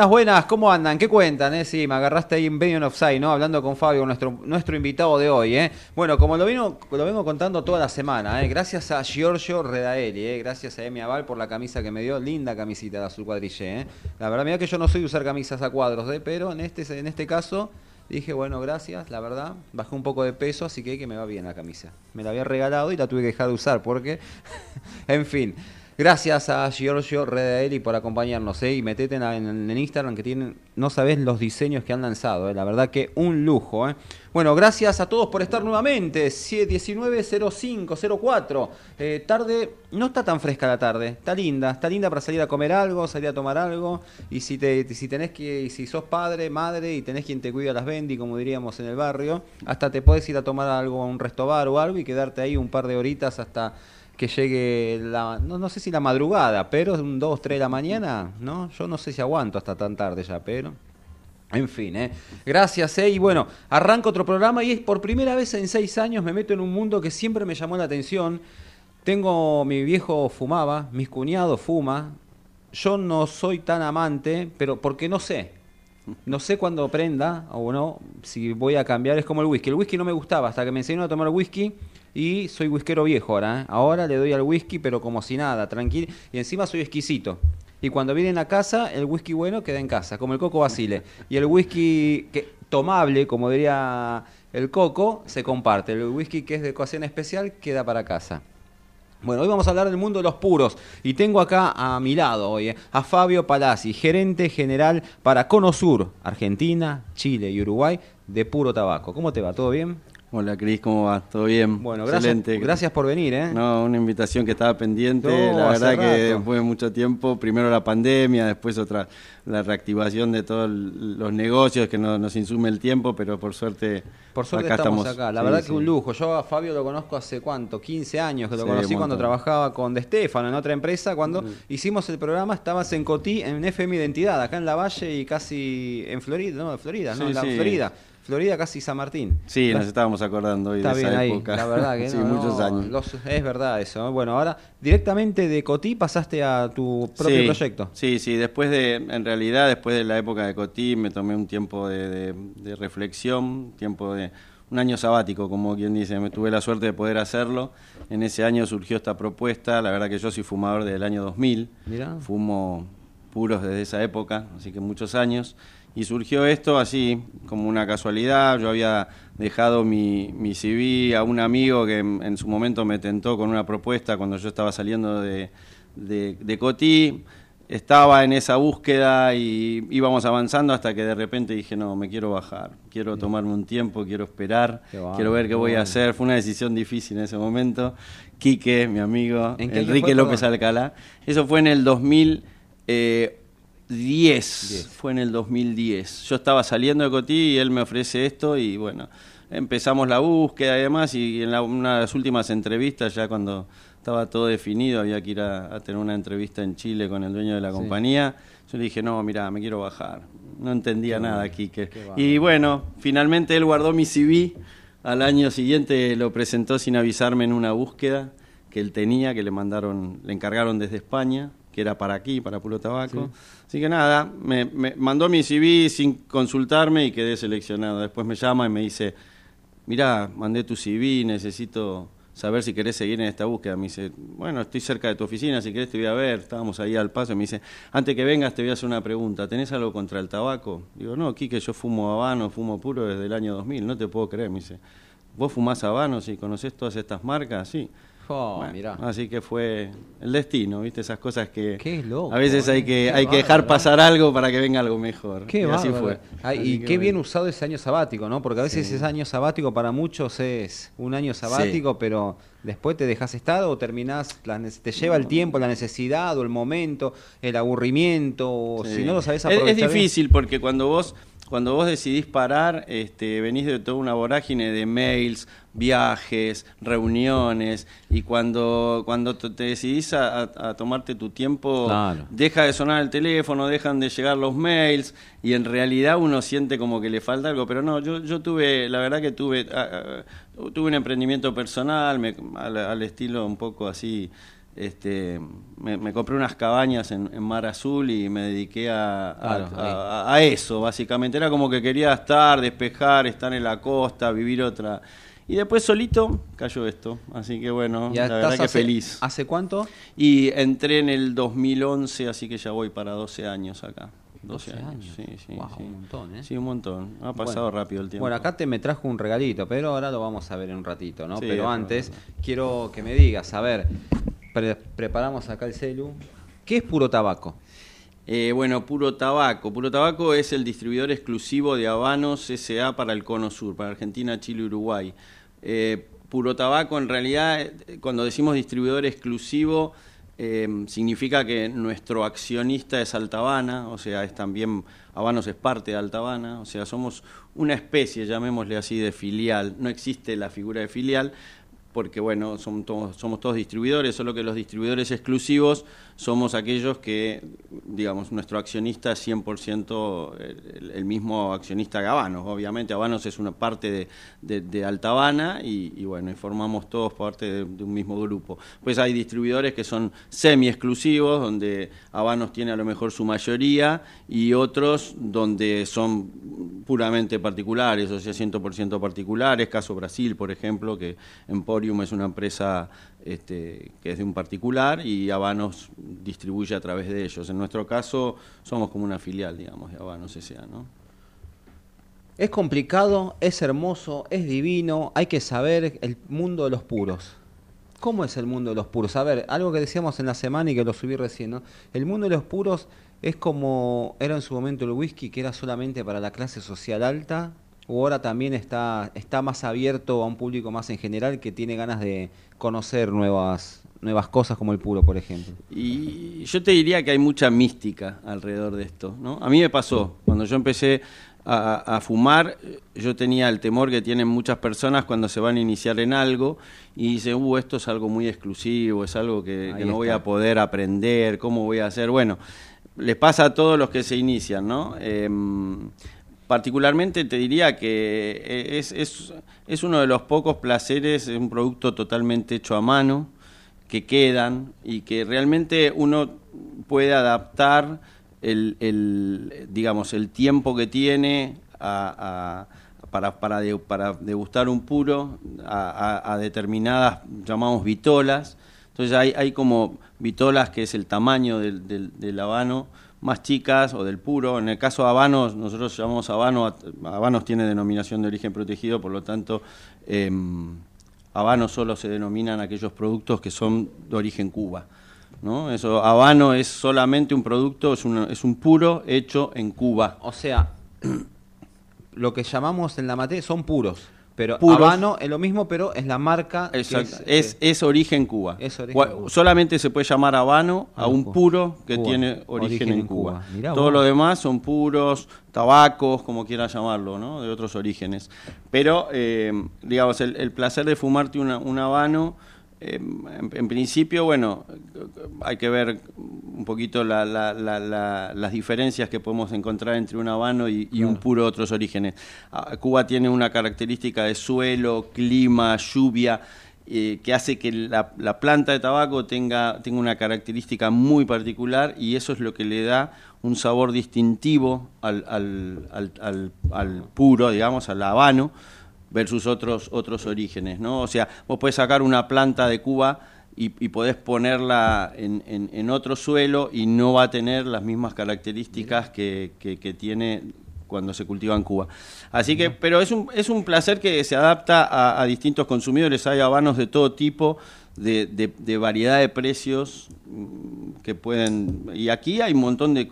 Buenas, buenas, ¿cómo andan? ¿Qué cuentan? Eh? Sí, me agarraste ahí en Benyon Offside, ¿no? Hablando con Fabio, nuestro, nuestro invitado de hoy, ¿eh? Bueno, como lo, vino, lo vengo contando toda la semana, ¿eh? Gracias a Giorgio Redaeli, ¿eh? Gracias a Emi Aval por la camisa que me dio. Linda camisita de azul cuadrille, ¿eh? La verdad, mira que yo no soy de usar camisas a cuadros, ¿eh? Pero en este, en este caso dije, bueno, gracias, la verdad. Bajé un poco de peso, así que, que me va bien la camisa. Me la había regalado y la tuve que dejar de usar porque, en fin. Gracias a Giorgio Redaeli por acompañarnos ¿eh? y metete en, Instagram que tienen, no sabés los diseños que han lanzado, ¿eh? la verdad que un lujo. ¿eh? Bueno, gracias a todos por estar nuevamente, 19.05.04, eh, tarde, no está tan fresca la tarde, está linda, está linda para salir a comer algo, salir a tomar algo y si, te, si tenés que, si sos padre, madre y tenés quien te cuida las bendi, como diríamos en el barrio, hasta te podés ir a tomar algo a un restobar o algo y quedarte ahí un par de horitas hasta que llegue la, no, no sé si la madrugada, pero un 2, 3 de la mañana, ¿no? Yo no sé si aguanto hasta tan tarde ya, pero... En fin, ¿eh? gracias. ¿eh? Y bueno, arranco otro programa y es por primera vez en seis años me meto en un mundo que siempre me llamó la atención. Tengo, mi viejo fumaba, mis cuñados fuma. Yo no soy tan amante, pero porque no sé. No sé cuándo prenda o no, si voy a cambiar. Es como el whisky. El whisky no me gustaba hasta que me enseñaron a tomar whisky y soy whiskero viejo ahora. ¿eh? Ahora le doy al whisky, pero como si nada, tranquilo. Y encima soy exquisito. Y cuando vienen a casa, el whisky bueno queda en casa, como el coco basile. Y el whisky que, tomable, como diría el coco, se comparte. El whisky que es de ocasión especial queda para casa. Bueno, hoy vamos a hablar del mundo de los puros y tengo acá a mi lado hoy ¿eh? a Fabio Palazzi, gerente general para Conosur, Argentina, Chile y Uruguay de puro tabaco. ¿Cómo te va? ¿Todo bien? Hola Cris, ¿cómo va? ¿Todo bien? Bueno, gracias, gracias por venir. ¿eh? No, una invitación que estaba pendiente. la verdad que después de mucho tiempo, primero la pandemia, después otra, la reactivación de todos los negocios que nos insume el tiempo, pero por suerte, por suerte acá estamos, acá. La verdad que un lujo. Yo a Fabio lo conozco hace cuánto, 15 años que lo conocí cuando trabajaba con De Stefano en otra empresa. Cuando hicimos el programa estabas en Cotí, en FM Identidad, acá en La Valle y casi en Florida, no, Florida, no, en la Florida. Florida casi San Martín. Sí, nos estábamos acordando hoy de esa época. La verdad que sí, muchos años. es verdad eso. Bueno, ahora directamente de Cotí pasaste a tu propio proyecto. Sí, sí, después de, en realidad, después de la época de Cotí me tomé un tiempo de, reflexión, tiempo de un año sabático, como quien dice, me tuve la suerte de poder hacerlo. En ese año surgió esta propuesta, la verdad que yo soy fumador desde el año 2000, Mirá. fumo puros desde esa época, así que muchos años. Y surgió esto así, como una casualidad. Yo había dejado mi, mi CV a un amigo que en, su momento me tentó con una propuesta cuando yo estaba saliendo de, de, Cotí. Estaba en esa búsqueda y íbamos avanzando hasta que de repente dije, no, me quiero bajar, quiero tomarme un tiempo, quiero esperar, quiero ver qué voy a hacer. Fue una decisión difícil en ese momento. Quique, mi amigo, Enrique López Alcalá. Eso fue en el 2000. 10, fue en el 2010. Yo estaba saliendo de Cotí y él me ofrece esto y bueno, empezamos la búsqueda y demás y en una de las últimas entrevistas, ya cuando estaba todo definido, había que ir a, tener una entrevista en Chile con el dueño de la compañía, yo le dije, no, mira, me quiero bajar. No entendía nada, Quique. Y bueno, finalmente él guardó mi CV, al año siguiente lo presentó sin avisarme en una búsqueda que él tenía, que le mandaron, le encargaron desde España que era para aquí, para puro tabaco. Así que nada, me, mandó mi CV sin consultarme y quedé seleccionado. Después me llama y me dice, mira, mandé tu CV, necesito saber si querés seguir en esta búsqueda. Me dice, bueno, estoy cerca de tu oficina, si querés te voy a ver. Estábamos ahí al paso. Me dice, antes que vengas te voy a hacer una pregunta. ¿Tenés algo contra el tabaco? Digo, no, que yo fumo habano, fumo puro desde el año 2000, no te puedo creer. Me dice, ¿vos fumás habano si conocés todas estas marcas? Sí. Así que fue el destino, ¿viste? Esas cosas que a veces hay que, eh. hay que dejar pasar algo para que venga algo mejor. Qué y así fue. y qué bien usado ese año sabático, ¿no? Porque a veces ese año sabático para muchos es un año sabático, pero después te dejas estado o terminás, te lleva el tiempo, la necesidad o el momento, el aburrimiento, o si no lo sabes aprovechar. Es, es difícil porque cuando vos cuando vos decidís parar, este, venís de toda una vorágine de mails, viajes, reuniones, y cuando, cuando te decidís a, tomarte tu tiempo, deja de sonar el teléfono, dejan de llegar los mails, y en realidad uno siente como que le falta algo, pero no, yo, yo tuve, la verdad que tuve, tuve un emprendimiento personal, al, al estilo un poco así este, me, compré unas cabañas en, Mar Azul y me dediqué a, a, eso, básicamente. Era como que quería estar, despejar, estar en la costa, vivir otra. Y después solito cayó esto. Así que bueno, la verdad que feliz. ¿Hace cuánto? Y entré en el 2011, así que ya voy para 12 años acá. 12, años. Sí, sí, Un montón, ¿eh? Sí, un montón. Ha pasado rápido el tiempo. Bueno, acá te me trajo un regalito, pero ahora lo vamos a ver en un ratito, ¿no? pero antes, quiero que me digas, a ver, preparamos acá el celu. ¿Qué es puro tabaco? Eh, bueno, Puro Tabaco. Puro Tabaco es el distribuidor exclusivo de Habanos SA para el Cono Sur, para Argentina, Chile y Uruguay. Eh, Puro Tabaco, en realidad, eh, cuando decimos distribuidor exclusivo, significa que nuestro accionista es Altabana, o sea, es también, Habanos es parte de Altabana, o sea, somos una especie, llamémosle así, de filial. No existe la figura de filial, porque bueno, somos todos, somos todos distribuidores, solo que los distribuidores exclusivos somos aquellos que, digamos, nuestro accionista es 100% el, mismo accionista que Habanos. Obviamente Habanos es una parte de, de, Altabana y, bueno, y formamos todos parte de, un mismo grupo. Pues hay distribuidores que son semi-exclusivos, donde Habanos tiene a lo mejor su mayoría, y otros donde son puramente particulares, o sea, 100% particulares. Caso Brasil, por ejemplo, que Es una empresa este, que es de un particular y Habanos distribuye a través de ellos. En nuestro caso somos como una filial, digamos, de Habanos S.A., ¿no? Es complicado, es hermoso, es divino, hay que saber el mundo de los puros. ¿Cómo es el mundo de los puros? A ver, algo que decíamos en la semana y que lo subí recién. El mundo de los puros es como era en su momento el whisky, que era solamente para la clase social alta, o ahora también está, está más abierto a un público más en general que tiene ganas de conocer nuevas, nuevas cosas como el puro, por ejemplo. Y yo te diría que hay mucha mística alrededor de esto. ¿no? A mí me pasó, cuando yo empecé a, fumar, yo tenía el temor que tienen muchas personas cuando se van a iniciar en algo y dicen, uh, esto es algo muy exclusivo, es algo que, no voy a poder aprender, ¿cómo voy a hacer? Bueno, les pasa a todos los que se inician, ¿no? Em, particularmente te diría que eh, es, es, es, uno de los pocos placeres, es un producto totalmente hecho a mano, que quedan y que realmente uno puede adaptar el, el digamos, el tiempo que tiene a, para, para, para, degustar un puro a, determinadas, llamamos vitolas. Entonces hay, hay como vitolas que es el tamaño del, del, del habano, más chicas o del puro. En el caso de habanos, nosotros llamamos habano, habanos tiene denominación de origen protegido, por lo tanto, eh, habanos solo se denominan aquellos productos que son de origen Cuba. ¿no? Eso, habano es solamente un producto, es un, es un puro hecho en Cuba. O sea, lo que llamamos en la materia son puros. Pero Habano es lo mismo, pero es la marca. Exacto. Es, es, origen Cuba. Solamente se puede llamar Habano a un puro que tiene origen, en Cuba. Todo lo demás son puros, tabacos, como quieras llamarlo, ¿no? De otros orígenes. Pero, eh, digamos, el, placer de fumarte una, un Habano Em, en, principio, bueno, hay que ver un poquito las diferencias que podemos encontrar entre un habano y, un puro otros orígenes. Ah, Cuba tiene una característica de suelo, clima, lluvia, eh, que hace que la, planta de tabaco tenga, tenga una característica muy particular y eso es lo que le da un sabor distintivo al, al, al, al puro, digamos, al habano versus otros, otros orígenes, ¿no? O sea, vos podés sacar una planta de Cuba y, y podés ponerla en, en, otro suelo y no va a tener las mismas características que, que, tiene cuando se cultiva en Cuba. Así que, pero es un, es un placer que se adapta a, a distintos consumidores. Hay habanos de todo tipo, de, de, variedad de precios mm, que pueden... Y aquí hay un montón de,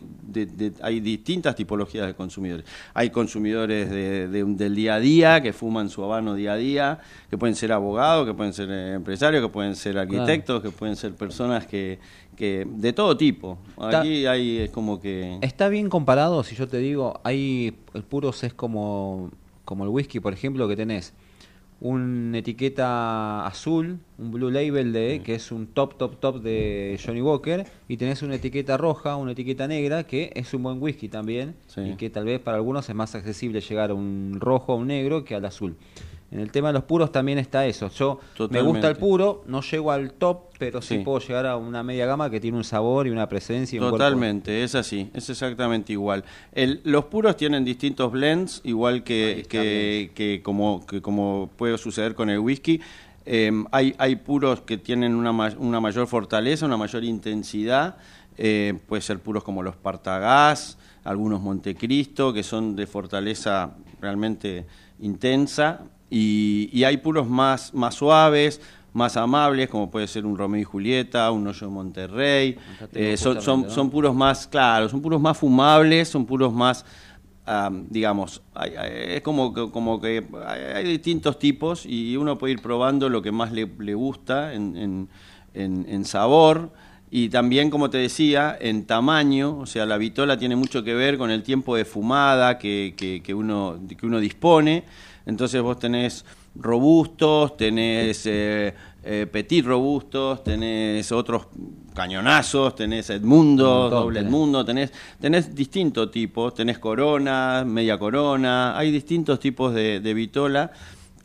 hay distintas tipologías de consumidores. Hay consumidores del día a día que fuman su habano día a día, que pueden ser abogados, que pueden ser empresarios, que pueden ser arquitectos, que pueden ser personas que, que de todo tipo. Aquí hay es como que... Está bien comparado, si yo te digo, hay el puros es como, como el whisky, por ejemplo, que tenés una etiqueta azul, un blue label de que es un top top top de Johnny Walker y tenés una etiqueta roja, una etiqueta negra que es un buen whisky también y que tal vez para algunos es más accesible llegar a un rojo o un negro que al azul. En el tema de los puros también está eso. Yo me gusta el puro, no llego al top, pero sí, puedo llegar a una media gama que tiene un sabor y una presencia. Totalmente, es así, es exactamente igual. El, los puros tienen distintos blends, igual que, que, como, que como puede suceder con el whisky. Em, hay, hay puros que tienen una, una mayor fortaleza, una mayor intensidad. Eh, puede ser puros como los Partagás, algunos Montecristo, que son de fortaleza realmente intensa y, hay puros más, más suaves, más amables, como puede ser un Romeo y Julieta, un Hoyo de Monterrey. Eh, son, son, son, puros más, claro, son puros más fumables, son puros más, digamos, es como, como que hay, distintos tipos y uno puede ir probando lo que más le, le gusta en, en, en, sabor. Y también, como te decía, en tamaño, o sea, la vitola tiene mucho que ver con el tiempo de fumada que, que, que uno, que uno dispone. Entonces vos tenés robustos, tenés eh, eh, petit robustos, tenés otros cañonazos, tenés Edmundo, doble Edmundo, tenés, tenés distintos tipos, tenés corona, media corona, hay distintos tipos de, de vitola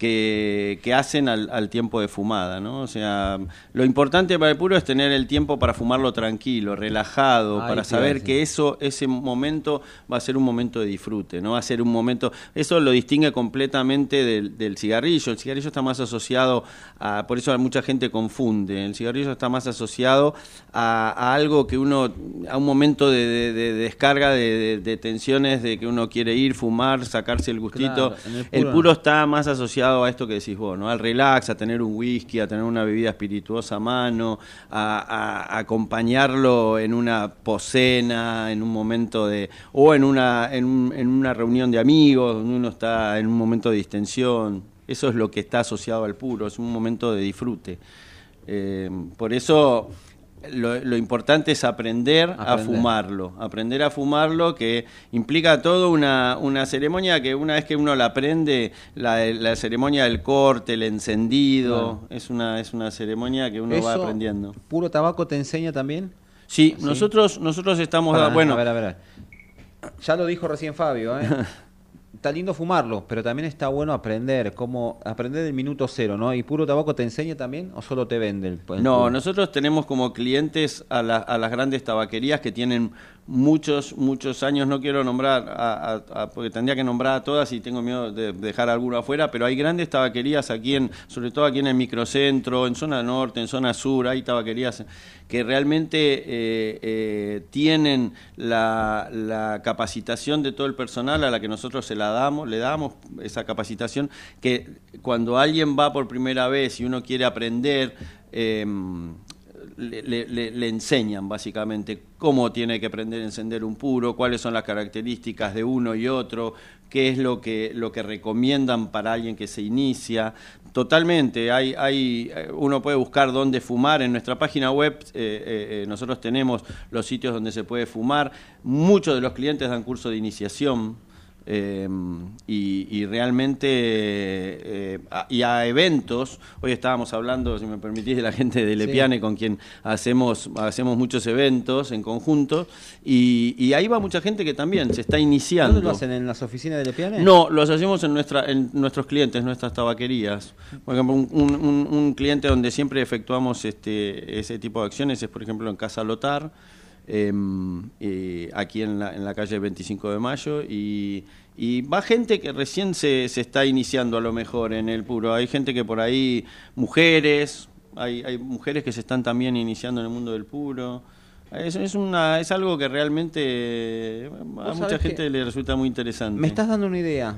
que, hacen al, tiempo de fumada, ¿no? O sea, lo importante para el puro es tener el tiempo para fumarlo tranquilo, relajado, para saber que eso, ese momento va a ser un momento de disfrute, ¿no? Va a ser un momento, eso lo distingue completamente del, cigarrillo. El cigarrillo está más asociado a, por eso mucha gente confunde, el cigarrillo está más asociado a, algo que uno, a un momento de, descarga de, tensiones, de que uno quiere ir, fumar, sacarse el gustito. el puro está más asociado a esto que decís vos, ¿no? Al relax, a tener un whisky, a tener una bebida espirituosa a mano, a, acompañarlo en una posena, en un momento de. o en una, en, una reunión de amigos, donde uno está en un momento de distensión. Eso es lo que está asociado al puro, es un momento de disfrute. Eh, por eso lo, importante es aprender, a fumarlo, aprender a fumarlo, que implica toda una, una ceremonia que una vez que uno la aprende, la, ceremonia del corte, el encendido, es, una, es una ceremonia que uno va aprendiendo. ¿Puro tabaco te enseña también? Sí, nosotros nosotros estamos... bueno, a ver, a ver. Ya lo dijo recién Fabio, ¿eh? está lindo fumarlo, pero también está bueno aprender, cómo aprender del minuto cero, ¿no? ¿Y puro tabaco te enseña también o solo te vende no, nosotros tenemos como clientes a, a las grandes tabaquerías que tienen muchos, muchos años, no quiero nombrar, a, porque tendría que nombrar a todas y tengo miedo de dejar alguno afuera, pero hay grandes tabaquerías aquí, en, sobre todo aquí en el microcentro, en zona norte, en zona sur, hay tabaquerías que realmente eh, eh, tienen la, la, capacitación de todo el personal a la que nosotros se la damos, le damos esa capacitación, que cuando alguien va por primera vez y uno quiere aprender, eh, le, enseñan básicamente cómo tiene que aprender a encender un puro, cuáles son las características de uno y otro, qué es lo que, lo que recomiendan para alguien que se inicia. Totalmente, hay, hay, uno puede buscar dónde fumar. En nuestra página web eh, eh, eh, nosotros tenemos los sitios donde se puede fumar. Muchos de los clientes dan curso de iniciación eh, y, realmente eh, y a eventos hoy estábamos hablando si me permitís de la gente de Lepiane con quien hacemos hacemos muchos eventos en conjunto y, ahí va mucha gente que también se está iniciando. ¿Dónde lo hacen en las oficinas de Lepiane? no los hacemos en nuestra en nuestros clientes nuestras tabaquerías. Por ejemplo un, cliente donde siempre efectuamos este ese tipo de acciones es por ejemplo en Casa Lotar Eh, aquí en la, en la calle 25 de Mayo y, va gente que recién se, se está iniciando a lo mejor en el puro. Hay gente que por ahí, mujeres, hay, hay mujeres que se están también iniciando en el mundo del puro. Es, es, una, es algo que realmente a mucha gente le resulta muy interesante. Me estás dando una idea.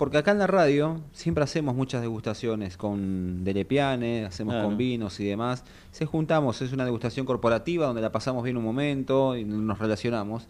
Porque acá en la radio siempre hacemos muchas degustaciones con Delepiane, hacemos con vinos y demás. Se juntamos, es una degustación corporativa donde la pasamos bien un momento y nos relacionamos.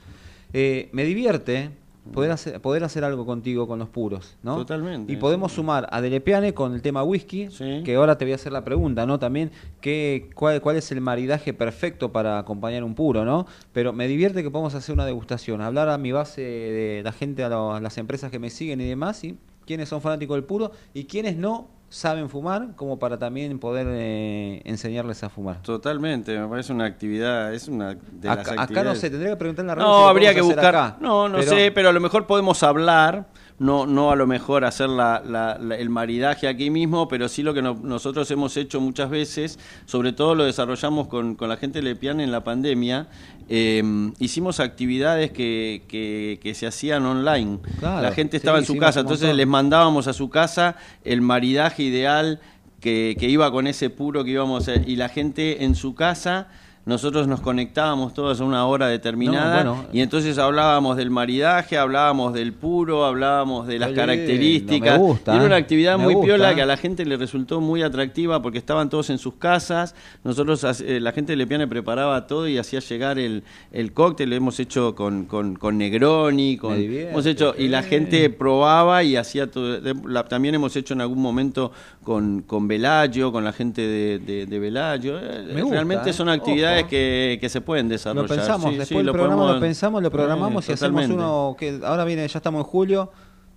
Eh, me divierte poder hacer, poder hacer algo contigo con los puros, ¿no? Totalmente. Y podemos sumar a Delepiane con el tema whisky, que ahora te voy a hacer la pregunta, ¿no? También, ¿qué, cuál, ¿cuál es el maridaje perfecto para acompañar un puro, ¿no? Pero me divierte que podamos hacer una degustación, hablar a mi base de la gente, a, las empresas que me siguen y demás, y quiénes son fanáticos del puro y quiénes no, saben fumar como para también poder eh, enseñarles a fumar. Totalmente, me parece una actividad, es una de acá, las acá actividades. no sé, tendría que preguntar en la radio. No, habría que buscar. acá. no, no Pero- sé, pero a lo mejor podemos hablar, no, no a lo mejor hacer la- la- la- el maridaje aquí mismo, pero sí lo que no- nosotros hemos hecho muchas veces, sobre todo lo desarrollamos con, con la gente de Lepian en la pandemia. Eh, hicimos actividades que, que- que se hacían online. Claro, la gente sí, estaba en su casa, entonces les mandábamos a su casa el maridaje ideal que, que iba con ese puro que íbamos a hacer. Y la gente en su casa, nosotros nos conectábamos todos a una hora determinada No, bueno. y entonces hablábamos del maridaje, hablábamos del puro, hablábamos de las características. gusta, Y era una ¿eh? actividad muy gusta, piola ¿eh? que a la gente le resultó muy atractiva porque estaban todos en sus casas. Nosotros, eh, la gente de Lepiane preparaba todo y hacía llegar el, el cóctel. Lo hemos hecho con, con, con Negroni, con, divierte, hemos hecho y la gente probaba y hacía todo. la- también hemos hecho en algún momento con, con Velayo, con la gente de, de, de Velayo. Me gusta, Realmente ¿eh? son actividades que, que se pueden desarrollar. Lo pensamos, Sí, después sí, del lo programa podemos- lo pensamos, lo programamos Eh, y hacemos uno que ahora viene, ya estamos en julio,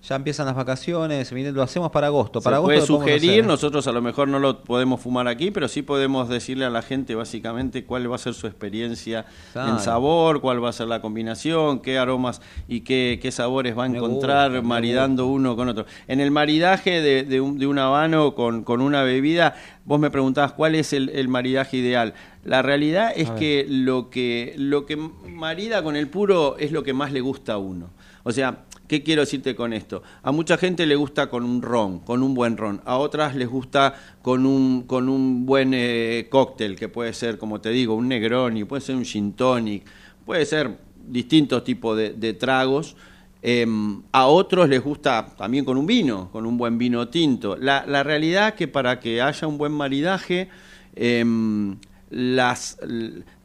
ya empiezan las vacaciones, lo hacemos para agosto. Se Para agosto puede sugerir, nosotros a lo mejor no lo podemos fumar aquí, pero sí podemos decirle a la gente básicamente cuál va a ser su experiencia Claro. en sabor, cuál va a ser la combinación, qué aromas y qué, qué sabores va a encontrar gusta, maridando uno con otro. En el maridaje de, de un, de un habano con, con una bebida, vos me preguntabas cuál es el, el maridaje ideal. La realidad es que lo que lo que marida con el puro es lo que más le gusta a uno. O sea, ¿qué quiero decirte con esto? A mucha gente le gusta con un ron, con un buen ron. A otras les gusta con un, con un buen eh, cóctel, que puede ser, como te digo, un Negroni, puede ser un gin tonic, puede ser distintos tipos de, tragos. Eh, a otros les gusta también con un vino, con un buen vino tinto. La, realidad es que para que haya un buen maridaje, em, las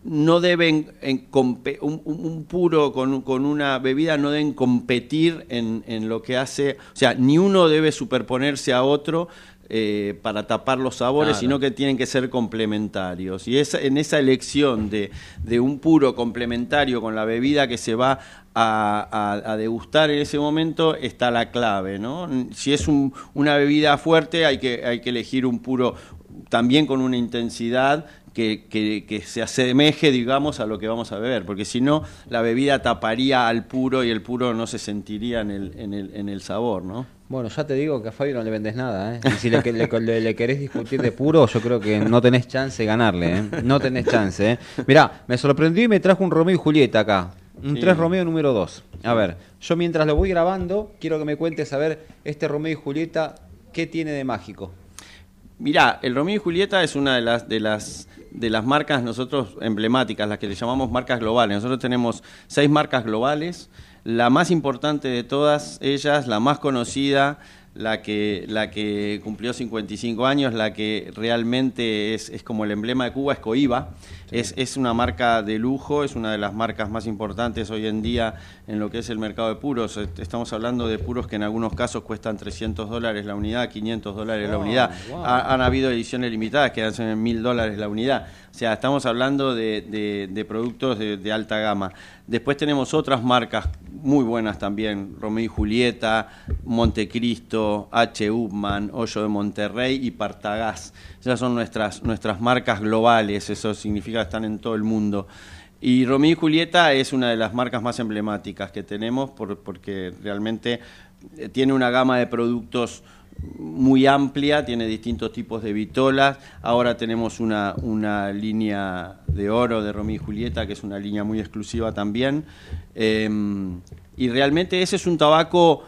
no deben en un, un- puro con, con una bebida no deben competir en, en lo que hace, o sea, ni uno debe superponerse a otro eh, para tapar los sabores, Claro. sino que tienen que ser complementarios. Y esa, en esa elección de, de un puro complementario con la bebida que se va a, a- a degustar en ese momento está la clave, ¿no? Si es un- una bebida fuerte hay que, hay que elegir un puro también con una intensidad que, que- que se asemeje, digamos, a lo que vamos a beber, porque si no, la bebida taparía al puro y el puro no se sentiría en el, en el, en el sabor, ¿no? Bueno, ya te digo que a Fabio no le vendes nada, ¿eh? Y si le, le- le- le querés discutir de puro, yo creo que no tenés chance de ganarle, ¿eh? No tenés chance, ¿eh? Mirá, me sorprendió y me trajo un Romeo y Julieta acá. Un Sí. 3 Romeo número 2. A ver, yo mientras lo voy grabando, quiero que me cuentes a ver este Romeo y Julieta, ¿qué tiene de mágico? Mirá, el Romeo y Julieta es una de las, de las, de las marcas nosotros emblemáticas, las que le llamamos marcas globales. Nosotros tenemos seis marcas globales. La más importante de todas ellas, la más conocida, la que, la que cumplió 55 años, la que realmente es, es como el emblema de Cuba, es Coiba. Es, es una marca de lujo, es una de las marcas más importantes hoy en día en lo que es el mercado de puros. Est- Estamos hablando de puros que en algunos casos cuestan 300 dólares la unidad, 500 dólares la unidad. wow. Ha- han habido ediciones limitadas que hacen en mil dólares la unidad. O sea, estamos hablando de, de- de productos de, de alta gama. Después tenemos otras marcas muy buenas también, Romeo y Julieta, Montecristo, H. Upman, Hoyo de Monterrey y Partagás. Esas son nuestras, nuestras marcas globales, eso significa que están en todo el mundo. Y Romeo y Julieta es una de las marcas más emblemáticas que tenemos por- porque realmente eh, tiene una gama de productos muy amplia, tiene distintos tipos de vitolas. Ahora tenemos una, una línea de oro de Romeo y Julieta, que es una línea muy exclusiva también. Eh, y realmente ese es un tabaco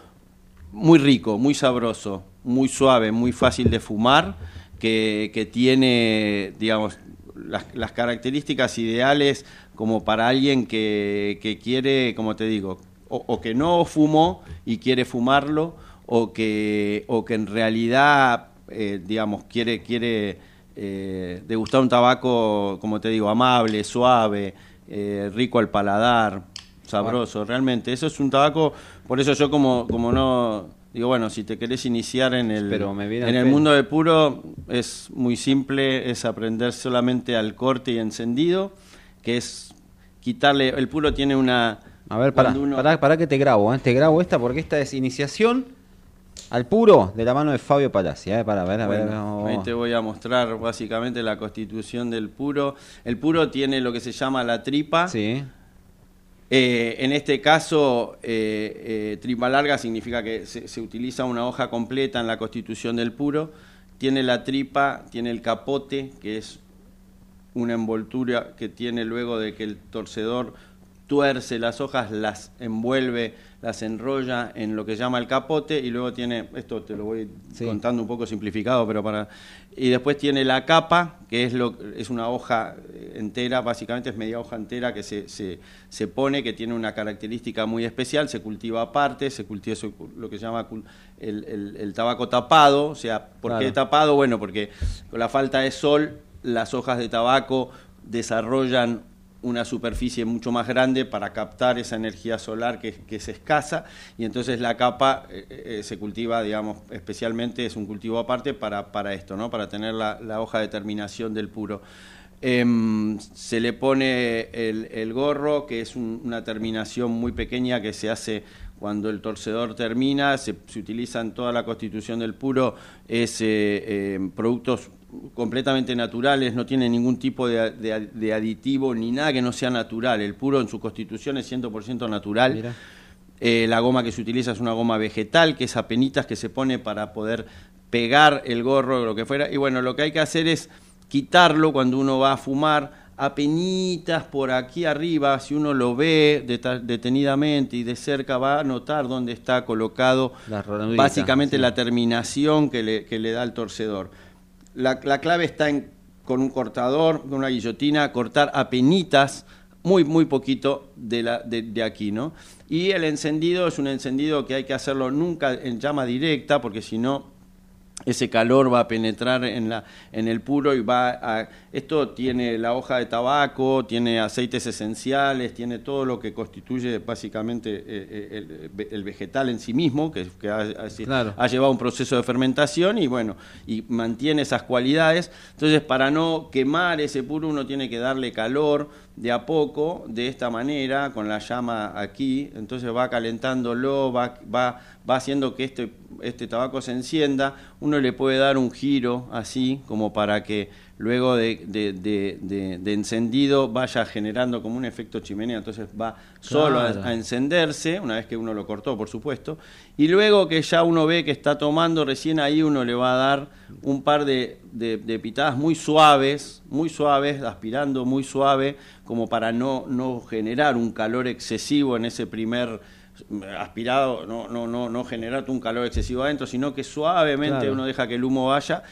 muy rico, muy sabroso, muy suave, muy fácil de fumar, que, que tiene, digamos, las, las características ideales como para alguien que, que quiere, como te digo, o, o que no fumó y quiere fumarlo, o que, o que en realidad, eh, digamos, quiere, quiere eh, degustar un tabaco, como te digo, amable, suave, eh, rico al paladar, sabroso, realmente. Eso es un tabaco, por eso yo como, como no, digo, bueno, si te querés iniciar en el, en el mundo de puro, es muy simple, es aprender solamente al corte y encendido, que es quitarle, el puro tiene una... A ver, uno- pará, pará que te grabo, ¿eh? Te grabo esta porque esta es iniciación al puro de la mano de Fabio Palacia, ¿eh? para ver, a ver. Bueno, Ahí te voy a mostrar básicamente la constitución del puro. El puro tiene lo que se llama la tripa. Sí. Eh, en este caso, eh, eh, tripa larga significa que se, se, utiliza una hoja completa en la constitución del puro. Tiene la tripa, tiene el capote, que es una envoltura que tiene luego de que el torcedor tuerce las hojas, las envuelve, las enrolla en lo que llama el capote y luego tiene, esto te lo voy sí. contando un poco simplificado, pero para... Y después tiene la capa, que es, lo, es una hoja entera, básicamente es media hoja entera que se, se, se pone, que tiene una característica muy especial, se cultiva aparte, se cultiva eso, lo que se llama el, el, el tabaco tapado, o sea, ¿por claro. qué tapado? Bueno, porque con la falta de sol las hojas de tabaco desarrollan una superficie mucho más grande para captar esa energía solar que, que es escasa y entonces la capa eh, eh, se cultiva, digamos, especialmente es un cultivo aparte para, para esto, ¿no? para tener la, hoja de terminación del puro. Eh, se le pone el, gorro, que es un, una terminación muy pequeña que se hace cuando el torcedor termina, se, se utiliza en toda la constitución del puro, es eh, productos completamente naturales, no tiene ningún tipo de, de, de, aditivo ni nada que no sea natural. El puro en su constitución es 100% natural. Eh, la goma que se utiliza es una goma vegetal, que es a penitas que se pone para poder pegar el gorro o lo que fuera. Y bueno, lo que hay que hacer es quitarlo cuando uno va a fumar, a penitas por aquí arriba, si uno lo ve detenidamente y de cerca va a notar dónde está colocado la básicamente sí. la terminación que le, que le da el torcedor. La, la clave está en, con un cortador, con una guillotina, cortar a muy, muy poquito de, la, de, de, aquí, ¿no? Y el encendido es un encendido que hay que hacerlo nunca en llama directa, porque si no ese calor va a penetrar en, la, en el puro y va a... Esto tiene la hoja de tabaco, tiene aceites esenciales, tiene todo lo que constituye básicamente eh, el, el, vegetal en sí mismo, que, que ha, claro. ha, llevado un proceso de fermentación y bueno, y mantiene esas cualidades. Entonces, para no quemar ese puro, uno tiene que darle calor de a poco, de esta manera, con la llama aquí, entonces va calentándolo, va, va, va haciendo que este, este tabaco se encienda, uno le puede dar un giro así, como para que luego de, de, de, de encendido vaya generando como un efecto chimenea, entonces va solo claro. a, a, encenderse, una vez que uno lo cortó, por supuesto, y luego que ya uno ve que está tomando, recién ahí uno le va a dar un par de, pitadas muy suaves, muy suaves, aspirando muy suave, como para no, no generar un calor excesivo en ese primer aspirado, no, no, no, no generar un calor excesivo adentro, sino que suavemente claro. uno deja que el humo vaya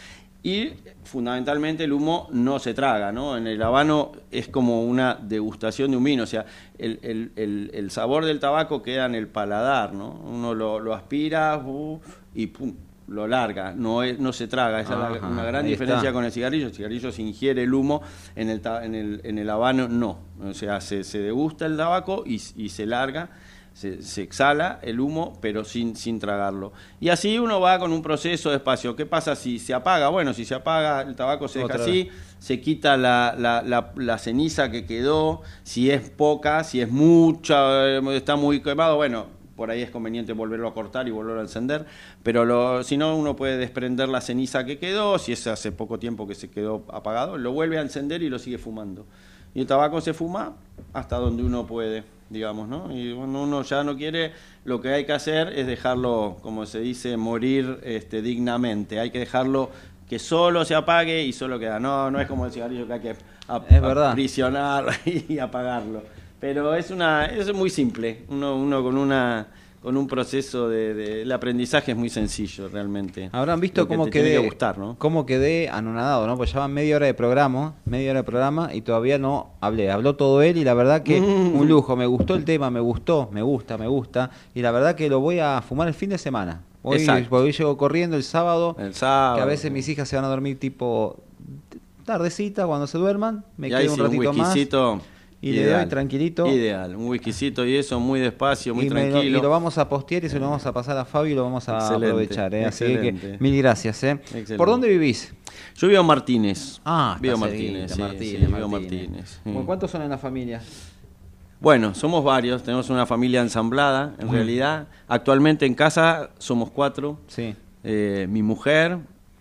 y fundamentalmente el humo no se traga, ¿no? En el habano es como una degustación de un vino, o sea, el, el, el, el sabor del tabaco queda en el paladar, ¿no? Uno lo, lo aspira uh, y pum, lo larga, no, es, no se traga, esa es la, una gran diferencia está. con el cigarrillo, el cigarrillo se ingiere el humo, en el, en el, en el habano no, o sea, se, se degusta el tabaco y, y se larga se, se, exhala el humo, pero sin, sin tragarlo. Y así uno va con un proceso despacio. ¿Qué pasa si se apaga? Bueno, si se apaga, el tabaco se deja así, vez. se quita la, la, la, la, ceniza que quedó, si es poca, si es mucha, está muy quemado, bueno, por ahí es conveniente volverlo a cortar y volverlo a encender, pero si no, uno puede desprender la ceniza que quedó, si es hace poco tiempo que se quedó apagado, lo vuelve a encender y lo sigue fumando. Y el tabaco se fuma hasta donde uno puede digamos, ¿no? Y cuando uno ya no quiere, lo que hay que hacer es dejarlo, como se dice, morir este, dignamente. Hay que dejarlo que solo se apague y solo queda. No, no es como el cigarrillo que hay que aprisionar y apagarlo. Pero es una, es muy simple. Uno, uno con una con un proceso de, de, el aprendizaje es muy sencillo realmente. Habrán visto cómo que quedé, que gustar, ¿no? cómo quedé anonadado, ¿no? Pues ya van media hora de programa, media hora de programa y todavía no hablé. Habló todo él y la verdad que mm. un lujo. Me gustó el tema, me gustó, me gusta, me gusta y la verdad que lo voy a fumar el fin de semana. Hoy, hoy llego corriendo el sábado, el sábado, que a veces mis hijas se van a dormir tipo tardecita cuando se duerman, me quedo un ratito un más. Y Ideal. le doy tranquilito. Ideal, un whiskycito y eso, muy despacio, muy y tranquilo. Lo, y lo vamos a postear y se lo vamos a pasar a Fabio y lo vamos a excelente, aprovechar. ¿eh? Así que mil gracias. ¿eh? ¿Por dónde vivís? Yo vivo en Martínez. Ah, vivo en Martínez, sí, Martínez, sí, Martínez. Vivo Martínez. ¿Cuántos son en la familia? Bueno, somos varios, tenemos una familia ensamblada, en realidad. Actualmente en casa somos cuatro. Sí. Eh, mi mujer,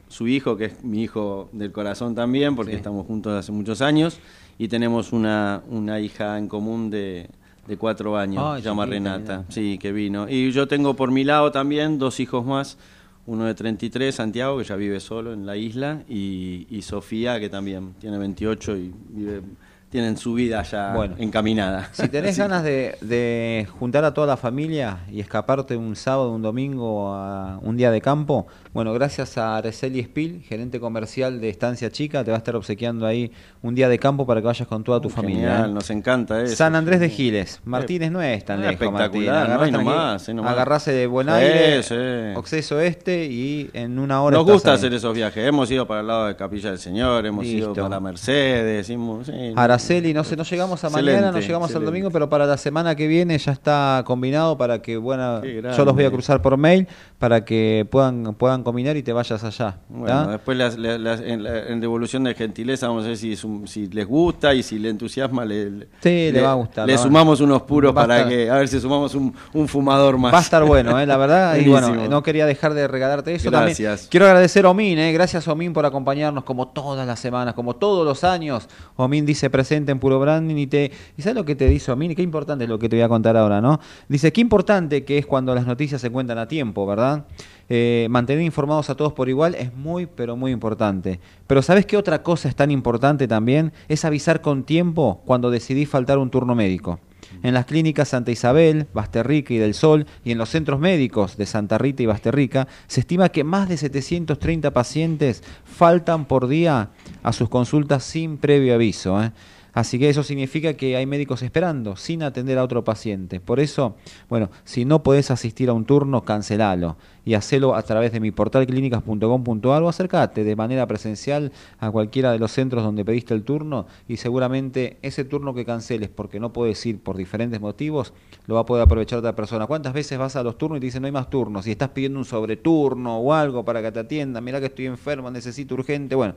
su hijo, que es mi hijo del corazón también, porque Sí. estamos juntos hace muchos años, y tenemos una, una hija en común de, de cuatro años, se llama Renata, sí, que vino. Y yo tengo por mi lado también dos hijos más, uno de 33, Santiago, que ya vive solo en la isla, y, y Sofía, que también tiene 28 y vive, tienen su vida ya Bueno. encaminada. Si tenés ganas de, de juntar a toda la familia y escaparte un sábado, un domingo, a un día de campo, bueno, gracias a Araceli Spill, gerente comercial de Estancia Chica, te va a estar obsequiando ahí un día de campo para que vayas con toda tu familia. Genial, ¿eh? nos encanta eso. San Andrés de Giles, Martínez no es tan Eh, lejos, Martín. espectacular, no, nomás, agarrase de buen Sí, aire, sí. acceso este y en una hora Nos gusta ahí. hacer esos viajes. Hemos ido para el lado de Capilla del Señor, hemos ido Listo. para Mercedes. hemos- sí. Araceli, no sé, no llegamos a Excelente, mañana, no llegamos al domingo, pero para la semana que viene ya está combinado para que, bueno, yo los voy a cruzar por mail para que puedan puedan combinar y te vayas allá. Bueno, ¿tá? después las- las- las- en, la- en devolución de gentileza vamos a ver si, les gusta y si le entusiasma. Le, Sí, le va a gustar, Le sumamos unos puros va para estar- que, a ver si sumamos un, un fumador más. Va a estar bueno, ¿eh? la verdad. y bueno, no quería dejar de regalarte eso Gracias. también. Quiero agradecer a Omin, ¿eh? gracias Omin por acompañarnos como todas las semanas, como todos los años. Omin dice presente en Puro Branding y te... ¿Y sabes lo que te dice Omin? Qué importante es lo que te voy a contar ahora, ¿no? Dice, qué importante que es cuando las noticias se cuentan a tiempo, ¿verdad? Eh, mantener informados a todos por igual es muy, pero muy importante. Pero ¿sabes qué otra cosa es tan importante también? Es avisar con tiempo cuando decidí faltar un turno médico. En las clínicas Santa Isabel, Basterrica y del Sol y en los centros médicos de Santa Rita y Basterrica se estima que más de 730 pacientes faltan por día a sus consultas sin previo aviso. ¿eh? Así que eso significa que hay médicos esperando sin atender a otro paciente. Por eso, bueno, si no podés asistir a un turno, cancelalo y hacelo a través de mi portal clínicas.com.ar o acércate de manera presencial a cualquiera de los centros donde pediste el turno y seguramente ese turno que canceles porque no puedes ir por diferentes motivos lo va a poder aprovechar otra persona. ¿Cuántas veces vas a los turnos y te dicen no hay más turnos y estás pidiendo un sobreturno o algo para que te atiendan? Mira que estoy enfermo, necesito urgente. Bueno,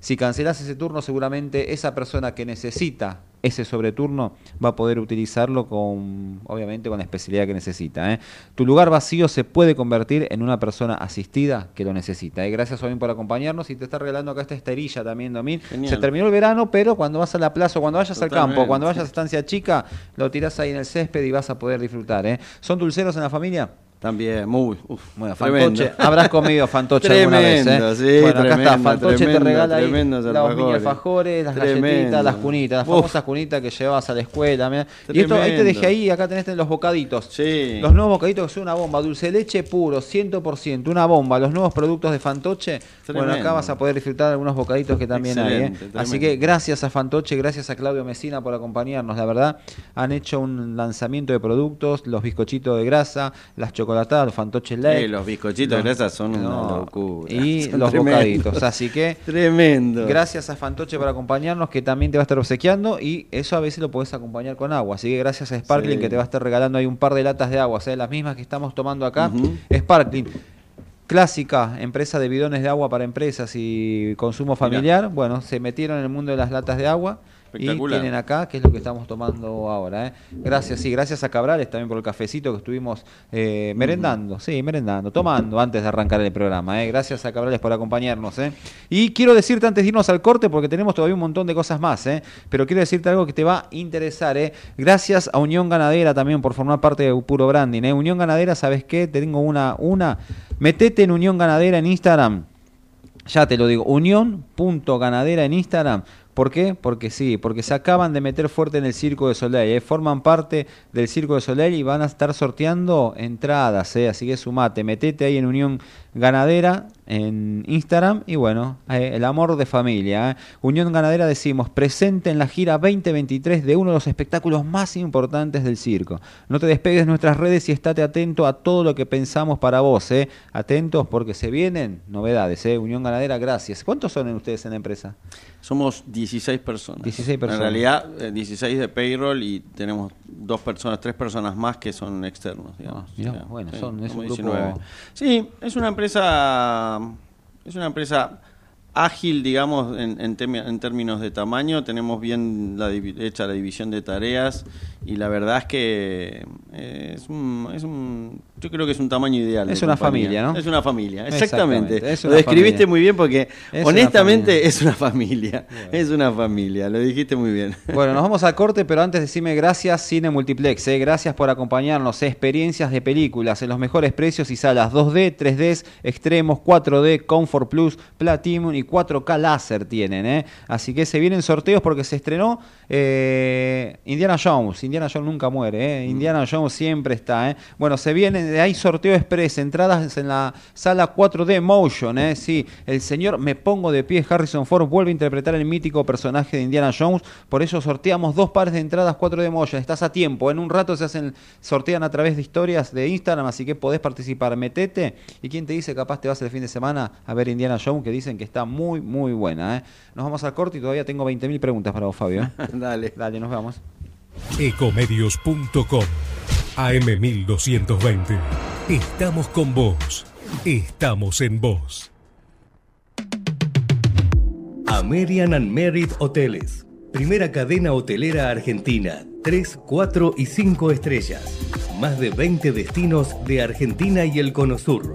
si cancelas ese turno seguramente esa persona que necesita ese sobreturno va a poder utilizarlo con, obviamente, con la especialidad que necesita. ¿eh? Tu lugar vacío se puede convertir en una persona asistida que lo necesita. ¿eh? Gracias, Domín, por acompañarnos y te está regalando acá esta esterilla también, Domín. Genial. Se terminó el verano, pero cuando vas a la plaza, cuando vayas al campo, cuando vayas a. Estancia Chica, lo tirás ahí en el césped y vas a poder disfrutar. ¿eh? ¿Son dulceros en la familia? También, muy. uf, Bueno, tremendo. Fantoche, habrás comido Fantoche alguna vez, ¿eh? Tremendo, sí, bueno, acá está, tremendo, Fantoche te tremendo, regala ahí los mini alfajores. las Tremendo. galletitas, las cunitas, las Uf. famosas cunitas que llevabas a la escuela. mirá. Y esto ahí te Tremendo. dejé ahí, acá tenés los bocaditos. Sí. Los nuevos bocaditos que son una bomba, dulce de leche puro, 100%, una bomba. Los nuevos productos de Fantoche. Bueno, acá Tremendo. vas a poder disfrutar algunos bocaditos que también hay. ¿eh? Así tremendo. que gracias a Fantoche, gracias a Claudio Mesina por acompañarnos. La verdad, han hecho un lanzamiento de productos, los bizcochitos de grasa, las chocolatadas, los Fantoche Light. Sí, los bizcochitos de grasa son una locura. Y Son los tremendos. bocaditos. Así que Tremendo. gracias a Fantoche por acompañarnos, que también te va a estar obsequiando. Y eso a veces lo podés acompañar con agua. Así que gracias a Sparkling, Sí. que te va a estar regalando ahí un par de latas de agua, ¿eh? las mismas que estamos tomando acá. Sparkling. Clásica empresa de bidones de agua para empresas y consumo familiar. Bueno, se metieron en el mundo de las latas de agua y Espectacular. tienen acá, que es lo que estamos tomando ahora. ¿eh? Gracias, sí, gracias a Cabrales también por el cafecito que estuvimos eh, merendando, sí, merendando, tomando antes de arrancar el programa. ¿eh? Gracias a Cabrales por acompañarnos. ¿eh? Y quiero decirte antes de irnos al corte, porque tenemos todavía un montón de cosas más, ¿eh? pero quiero decirte algo que te va a interesar. ¿eh? Gracias a Unión Ganadera también por formar parte de Puro Branding. ¿eh? Unión Ganadera, ¿sabes qué? Te tengo una, una. Metete en Unión Ganadera en Instagram. Ya te lo digo, unión.ganadera en Instagram. ¿Por qué? Porque sí, porque se acaban de meter fuerte en el Circo de Soleil. ¿eh? Forman parte del Circo de Soleil y van a estar sorteando entradas. ¿eh? Así que sumate, metete ahí en Unión Ganadera en Instagram. Y bueno, eh, el amor de familia. ¿eh? Unión Ganadera decimos, presente en la gira 2023 de uno de los espectáculos más importantes del circo. No te despegues de nuestras redes y estate atento a todo lo que pensamos para vos. ¿eh? Atentos porque se vienen novedades. ¿eh? Unión Ganadera, gracias. ¿Cuántos son en ustedes en la empresa? Somos 16 personas. 16 personas. En realidad, eh, 16 de payroll y tenemos dos personas, tres personas más que son externos, digamos. Ah, mirá, O sea, bueno, sí, son- es un grupo- Sí, es una empresa, es una empresa ágil, digamos, en, en en términos de tamaño. Tenemos bien la hecha la división de tareas y la verdad es que eh, es un, es un, yo creo que es un tamaño ideal. Es una compañía. familia, ¿no? Es una familia, exactamente. Lo describiste familia. muy bien porque Es honestamente una es una familia. Es una familia, lo dijiste muy bien. Bueno, nos vamos al corte, pero antes decime gracias Cine Multiplex, eh, gracias por acompañarnos, eh, experiencias de películas en los mejores precios y salas 2D, 3D, extremos, 4D, Comfort Plus, Platinum y 4K láser tienen, eh. Así que se vienen sorteos porque se estrenó eh, Indiana Jones, Indiana Jones nunca muere, eh. Indiana Jones siempre está, eh. Bueno, se viene, hay sorteo express, entradas en la sala 4D Motion, eh. Sí, el señor Me Pongo de Pie, Harrison Ford, vuelve a interpretar el mítico personaje de Indiana Jones, por eso sorteamos dos pares de entradas 4D Motion, estás a tiempo, en un rato se hacen, sortean a través de historias de Instagram, así que podés participar, metete, y quién te dice, capaz te vas el fin de semana a ver Indiana Jones, que dicen que está muy, muy buena, eh. Nos vamos al corte y todavía tengo 20.000 preguntas para vos, Fabio. Dale. Dale, nos vemos. Ecomedios.com AM1220. Estamos con vos. Estamos en vos. American and Merit Hoteles. Primera cadena hotelera argentina. 3, 4 y 5 estrellas. Más de 20 destinos de Argentina y el Cono Sur.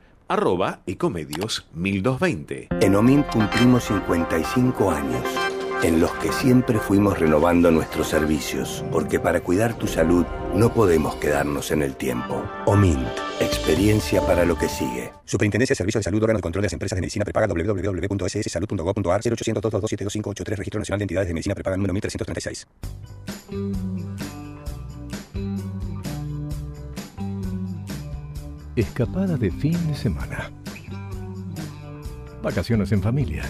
arroba ecomedios 1220. En OMINT cumplimos 55 años, en los que siempre fuimos renovando nuestros servicios, porque para cuidar tu salud no podemos quedarnos en el tiempo. OMINT, experiencia para lo que sigue. Superintendencia de Servicios de Salud, órgano de control de las empresas de medicina prepaga, www.sssalud.gov.ar, 0800 222 Registro Nacional de Entidades de Medicina Prepaga, número 1336. Escapada de fin de semana. Vacaciones en familia.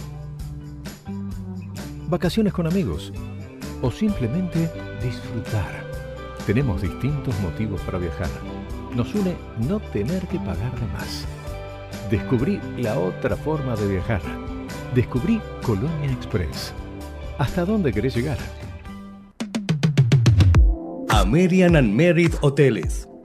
Vacaciones con amigos. O simplemente disfrutar. Tenemos distintos motivos para viajar. Nos une no tener que pagar de más. Descubrí la otra forma de viajar. Descubrí Colonia Express. ¿Hasta dónde querés llegar? American and Merit Hoteles.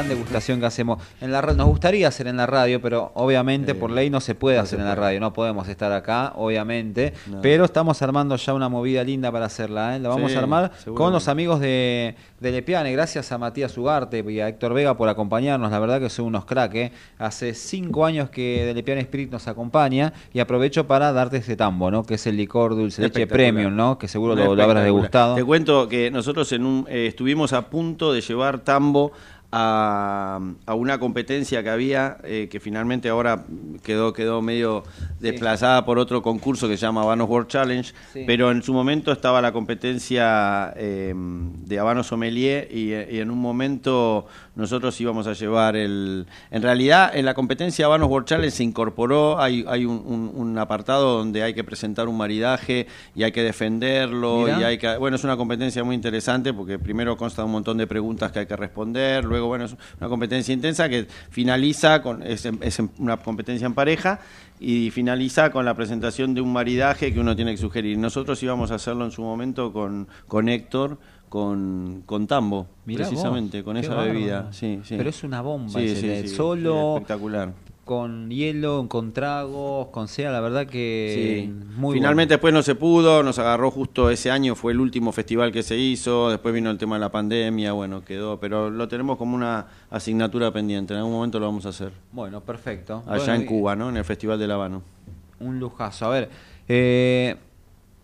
Gran degustación que hacemos. En la nos gustaría hacer en la radio, pero obviamente por ley no se puede no hacer se en la radio, no podemos estar acá, obviamente, No. pero estamos armando ya una movida linda para hacerla, ¿eh? La vamos Sí, a armar con los amigos de, de Lepiane, gracias a Matías Ugarte y a Héctor Vega por acompañarnos, la verdad que son unos crack, ¿eh? Hace cinco años que de Lepiane Spirit nos acompaña y aprovecho para darte ese tambo, ¿no? Que es el licor dulce leche premium, ¿no? Que seguro lo, lo habrás degustado. Te cuento que nosotros en un, eh, estuvimos a punto de llevar tambo a, a una competencia que había, eh, que finalmente ahora quedó, quedó medio desplazada por otro concurso que se llama Habanos World Challenge, Sí. pero en su momento estaba la competencia eh, de Habanos Sommelier y, y en un momento nosotros íbamos a llevar el... En realidad, en la competencia Habanos World Challenge se incorporó, hay, hay un, un- un apartado donde hay que presentar un maridaje y hay que defenderlo Mirá. y hay que... Bueno, es una competencia muy interesante porque primero consta un montón de preguntas que hay que responder, luego, bueno, es una competencia intensa que finaliza con... Es, una competencia en pareja y finaliza con la presentación de un maridaje que uno tiene que sugerir. Nosotros íbamos a hacerlo en su momento con, con Héctor, con, con Tambo, Mirá precisamente, vos, con esa bárbaro. bebida. Sí, sí. Pero es una bomba Sí, ese Solo, espectacular. Con hielo, con tragos, con sea, la verdad que Sí. muy Finalmente después no se pudo, nos agarró justo ese año, fue el último festival que se hizo, después vino el tema de la pandemia, bueno, quedó, pero lo tenemos como una asignatura pendiente, en algún momento lo vamos a hacer. bueno. Perfecto. Allá Bueno, en Cuba, ¿no? En el Festival de La Habana. Un lujazo. A ver, eh,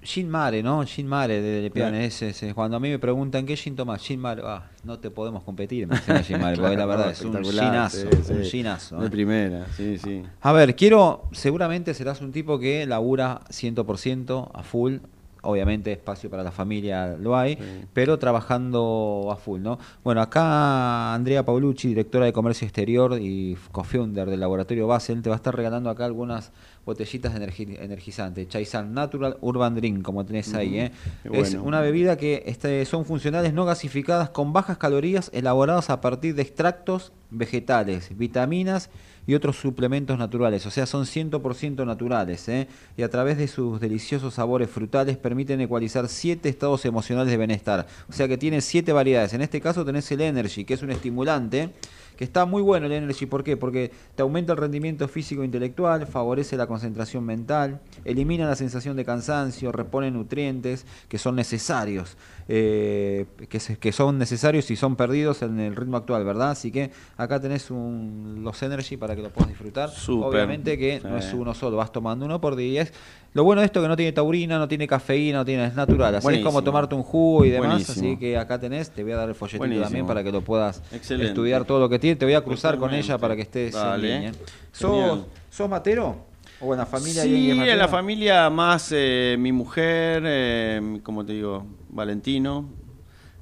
Gin Mare, ¿no? Gin Mare de Lepiane, Claro. ese, ese. Cuando a mí me preguntan qué gin tomás, Gin Mare, ah, no te podemos competir, me Gin Mare, porque la verdad no, es un ginazo, sí, un sí. ginazo. De ¿eh? primera, sí, sí. A ver, quiero, seguramente serás un tipo que labura 100% a full. Obviamente espacio para la familia lo hay, pero trabajando a full, ¿no? Bueno, acá Andrea Paulucci, directora de Comercio Exterior y co-founder del laboratorio Basel, te va a estar regalando acá algunas botellitas de energi- energizante. Chaisan Natural Urban Drink, como tenés ahí, ¿eh? Es una bebida que este, son funcionales no gasificadas con bajas calorías elaboradas a partir de extractos vegetales, vitaminas y otros suplementos naturales, o sea, son 100% naturales, ¿eh? y a través de sus deliciosos sabores frutales permiten ecualizar siete estados emocionales de bienestar, o sea que tiene siete variedades, en este caso tenés el Energy, que es un estimulante, que está muy bueno el Energy. ¿Por qué? Porque te aumenta el rendimiento físico e intelectual, favorece la concentración mental, elimina la sensación de cansancio, repone nutrientes que son necesarios, eh, que, son necesarios y son perdidos en el ritmo actual, ¿verdad? Así que acá tenés un, los Energy para que lo puedas disfrutar. Super. Obviamente que no es uno solo, vas tomando uno por 10 lo bueno de esto es que no tiene taurina, no tiene cafeína, no tiene, es natural. Así es como tomarte un jugo y demás. Buenísimo. Así que acá tenés, te voy a dar el folletito Buenísimo. también para que lo puedas Excelente. estudiar todo lo que tiene. Te voy a cruzar con ella para que estés Dale. en línea. ¿Sos. ¿Sos matero? ¿O en la familia Sí, en la familia más eh, mi mujer, eh, como te digo, Valentino,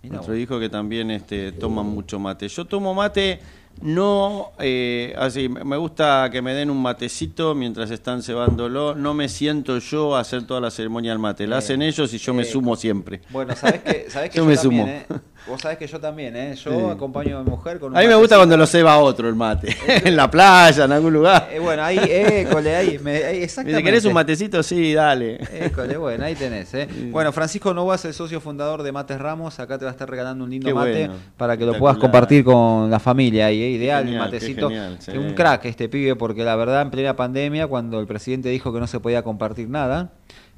Mirá nuestro vos. hijo que también este, toma mucho mate. Yo tomo mate, no, eh, así, me gusta que me den un matecito mientras están cebándolo, no me siento yo a hacer toda la ceremonia del mate, la Eh, hacen ellos y yo me eh, sumo siempre. Bueno, sabés que, sabés que Yo yo, me también, sumo. Vos sabés que yo también, ¿eh? Yo Sí. acompaño a mi mujer con un A mí me gusta cuando lo ceba otro el mate, en la playa, en algún lugar. Eh, bueno, ahí, école, ahí, me, ahí, Me exactamente. dice, ¿querés un matecito? Sí, dale. École, bueno, ahí tenés, ¿eh? Bueno, Francisco Novas, el socio fundador de Mates Ramos, acá te va a estar regalando un lindo Qué mate bueno, para que lo puedas compartir con la familia ahí, ¿eh? Ideal, Genial, matecito. genial, sí. Un crack este pibe, porque la verdad, en plena pandemia, cuando el presidente dijo que no se podía compartir nada,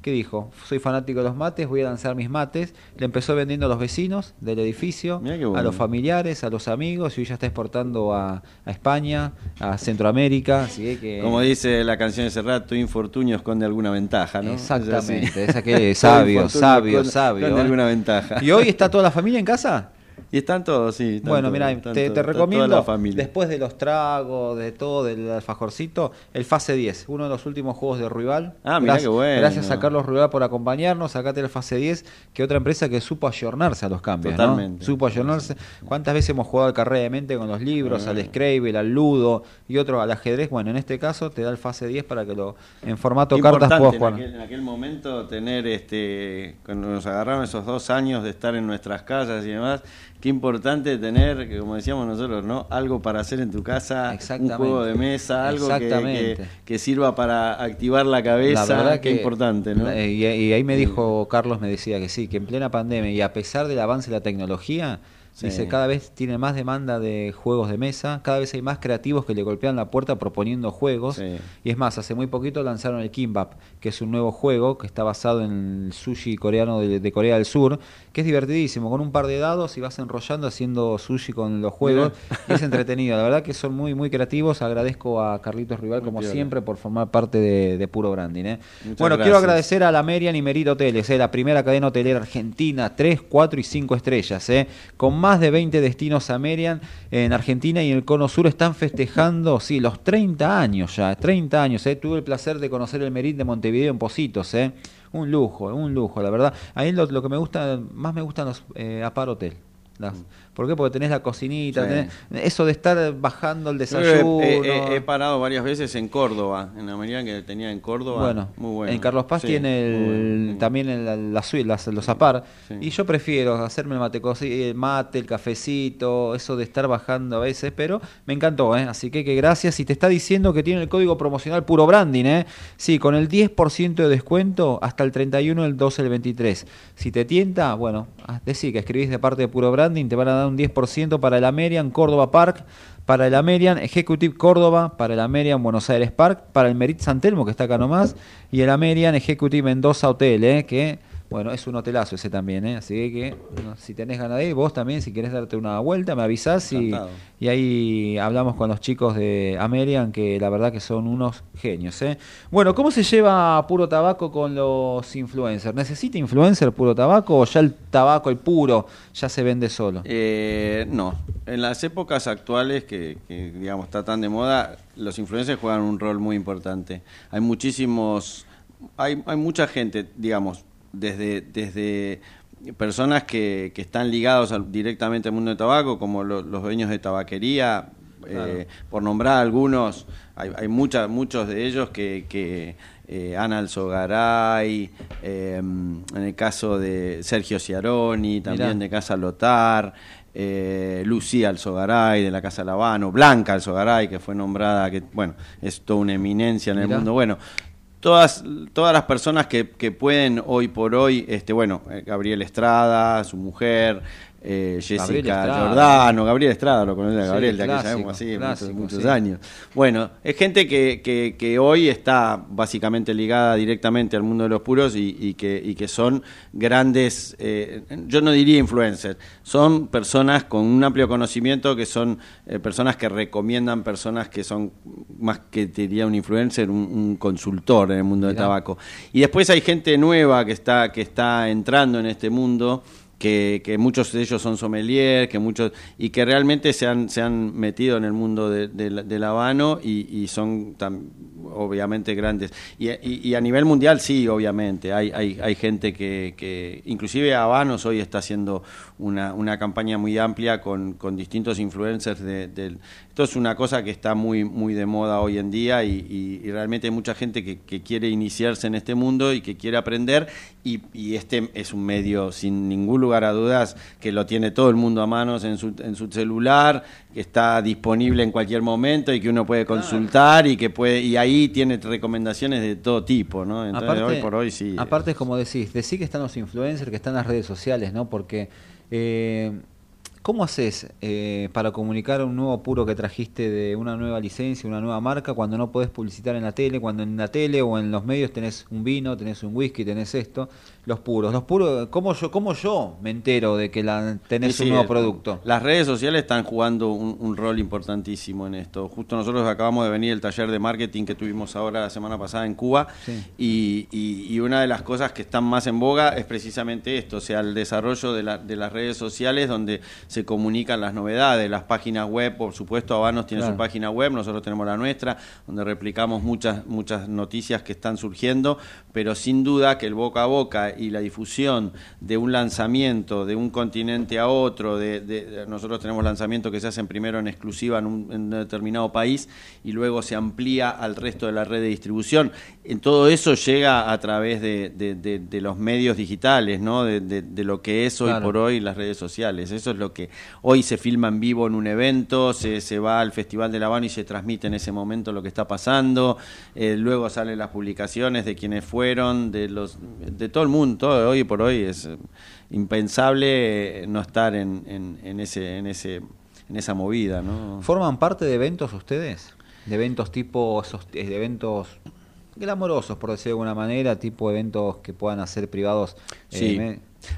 ¿qué dijo? Soy fanático de los mates, voy a lanzar mis mates. Le empezó vendiendo a los vecinos del edificio, a los familiares, a los amigos, y hoy ya está exportando a, a España, a Centroamérica, así que... Como dice la canción de Serrat, tu infortunio esconde alguna ventaja, ¿no? Es. Exactamente, esa que sabio, sabio, sabio. esconde ¿eh? alguna ventaja. ¿Y hoy está toda la familia en casa? Y están todos, sí. están bueno, mira, te, te recomiendo, la familia. después de los tragos, de todo, del alfajorcito, el Fase 10, uno de los últimos juegos de Rival. Ah, gracias, qué bueno. Gracias a Carlos Rival por acompañarnos, acá el Fase 10, que otra empresa que supo ayornarse a los cambios, ¿no? Totalmente. Supo ayornarse. ¿Cuántas veces hemos jugado al carrera de mente con los libros, al Scrabble, al Ludo y otro al ajedrez? Bueno, en este caso te da el Fase 10 para que lo en formato cartas puedas jugar. en aquel, en aquel momento tener, este, cuando nos agarraron esos dos años de estar en nuestras casas y demás, qué importante tener, que como decíamos nosotros, ¿no? Algo para hacer en tu casa, un juego de mesa, algo que, que, que sirva para activar la cabeza, La verdad qué que importante, ¿no? Y, y ahí me dijo Carlos, me decía que sí, que en plena pandemia y a pesar del avance de la tecnología, Sí. Dice, cada vez tiene más demanda de juegos de mesa, cada vez hay más creativos que le golpean la puerta proponiendo juegos. Sí. Y es más, hace muy poquito lanzaron el Kimbap, que es un nuevo juego que está basado en el sushi coreano de, de Corea del Sur, que es divertidísimo, con un par de dados y vas enrollando haciendo sushi con los juegos. Y es entretenido, la verdad que son muy, muy creativos. Agradezco a Carlitos Rival, como siempre, por formar parte de, de Puro Branding. ¿eh? Bueno, quiero agradecer a la Merian y Merito Hoteles, ¿eh? la primera cadena hotelera argentina, 3, 4 y 5 estrellas, ¿eh? con más de 20 destinos a Merian en Argentina y en el Cono Sur están festejando, sí, los 30 años ya, 30 años. ¿eh? Tuve el placer de conocer el Merit de Montevideo en Positos, ¿eh? un lujo, un lujo, la verdad. Ahí lo, lo que me gusta, más me gustan los eh, Apar Hotel. Las- ¿Por qué? Porque tenés la cocinita, Sí. tenés- eso de estar bajando el desayuno. he, he- he parado varias veces en Córdoba, en la mañana que tenía en Córdoba. Bueno, muy bueno. en Carlos Paz Sí, tiene muy el- bueno. también el- la, las- los apar. Sí. Y yo prefiero hacerme el mate, el mate, el cafecito, eso de estar bajando a veces, pero me encantó, ¿eh? Así que, que gracias. Y te está diciendo que tiene el código promocional puro branding, ¿eh? Sí, con el 10% de descuento hasta el 31, el 12, el 23. Si te tienta, bueno, ah, decí que escribís de parte de puro branding, te van a dar un 10% para el Amerian Córdoba Park para el Amerian Executive Córdoba, para el Amerian Buenos Aires Park, para el Merit San Telmo, que está acá nomás, y el Amerian Executive Mendoza Hotel, ¿eh? que bueno, es un hotelazo ese también, ¿eh? así que si tenés ganas de ir, vos también, si querés darte una vuelta, me avisás y, y ahí hablamos con los chicos de Amerian, que la verdad que son unos genios. ¿eh? Bueno, ¿cómo se lleva Puro Tabaco con los influencers? ¿Necesita influencer Puro Tabaco o ya el tabaco, el puro, ya se vende solo? Eh, no, en las épocas actuales que, que, digamos está tan de moda, los influencers juegan un rol muy importante. Hay muchísimos, hay, hay mucha gente, digamos, desde, desde personas que, que están ligados al- directamente al mundo del tabaco, como lo- los dueños de tabaquería, eh, por nombrar algunos, hay, hay mucha- muchos de ellos que, que eh, Ana Alzogaray, eh, en el caso de Sergio Ciaroni, también Mirá. de Casa Lotar, eh, Lucía Alzogaray de la Casa Lavano, Blanca Alzogaray, que fue nombrada, que bueno, es toda una eminencia en el Mirá. mundo. Bueno, todas, todas las personas que, que pueden hoy por hoy, este, bueno, eh, Gabriel Estrada, su mujer, eh, Gabriel Jessica Estrada. Giordano, Gabriel Estrada, lo conoce a Sí, Gabriel, de aquella clásico, época, sí, muchos, clásico, muchos sí. años. Bueno, es gente que, que, que hoy está básicamente ligada directamente al mundo de los puros y, y que, y que son grandes, eh, yo no diría influencers, son personas con un amplio conocimiento, que son eh, personas que recomiendan, personas que son más que te diría un influencer, un, un consultor en el mundo del tabaco. Y después hay gente nueva que está, que está entrando en este mundo que, que muchos de ellos son sommelier, que muchos y que realmente se han, se han metido en el mundo de- de del habano y, son obviamente grandes. Y, y- y a nivel mundial sí, obviamente, hay, hay, hay gente que, que inclusive Habanos hoy está haciendo una, una campaña muy amplia con, con distintos influencers de- del... Esto es una cosa que está muy, muy de moda hoy en día y, y- y realmente hay mucha gente que, que quiere iniciarse en este mundo y que quiere aprender y, y este es un medio sin ningún lugar a dudas que lo tiene todo el mundo a manos en su, en su celular, que está disponible en cualquier momento y que uno puede consultar y que puede y ahí tiene recomendaciones de todo tipo, ¿no? Entonces hoy por hoy sí. Aparte es como decís, decís que están los influencers, que están las redes sociales, ¿no? Porque, eh, ¿cómo haces eh, para comunicar un nuevo puro que trajiste de una nueva licencia, una nueva marca, cuando no podés publicitar en la tele, cuando en la tele o en los medios tenés un vino, tenés un whisky, tenés esto? Los puros, los puros, ¿cómo yo, cómo yo me entero de que la, tenés Sí, un nuevo el- producto? Las redes sociales están jugando un, un rol importantísimo en esto. Justo nosotros acabamos de venir del taller de marketing que tuvimos ahora la semana pasada en Cuba Sí. y, y- y una de las cosas que están más en boga es precisamente esto, o sea, el desarrollo de, la- de las redes sociales donde se comunican las novedades, las páginas web, por supuesto, Habanos tiene Claro. su página web, nosotros tenemos la nuestra, donde replicamos muchas, muchas noticias que están surgiendo, pero sin duda que el boca a boca y la difusión de un lanzamiento de un continente a otro, de, de- nosotros tenemos lanzamientos que se hacen primero en exclusiva en un, en un determinado país y luego se amplía al resto de la red de distribución. En todo eso llega a través de, de- de- de los medios digitales, ¿no? de, lo que es hoy Claro. por hoy las redes sociales. Eso es lo porque hoy se filma en vivo en un evento, se, se va al Festival de La Habana y se transmite en ese momento lo que está pasando, eh, luego salen las publicaciones de quienes fueron, de los de todo el mundo, todo, hoy por hoy es eh, impensable eh, no estar en, en, en ese, en, ese, en esa movida, ¿no? ¿Forman parte de eventos ustedes? De eventos tipo, eh, de eventos glamorosos, por decir de alguna manera, tipo eventos que puedan hacer privados. Sí.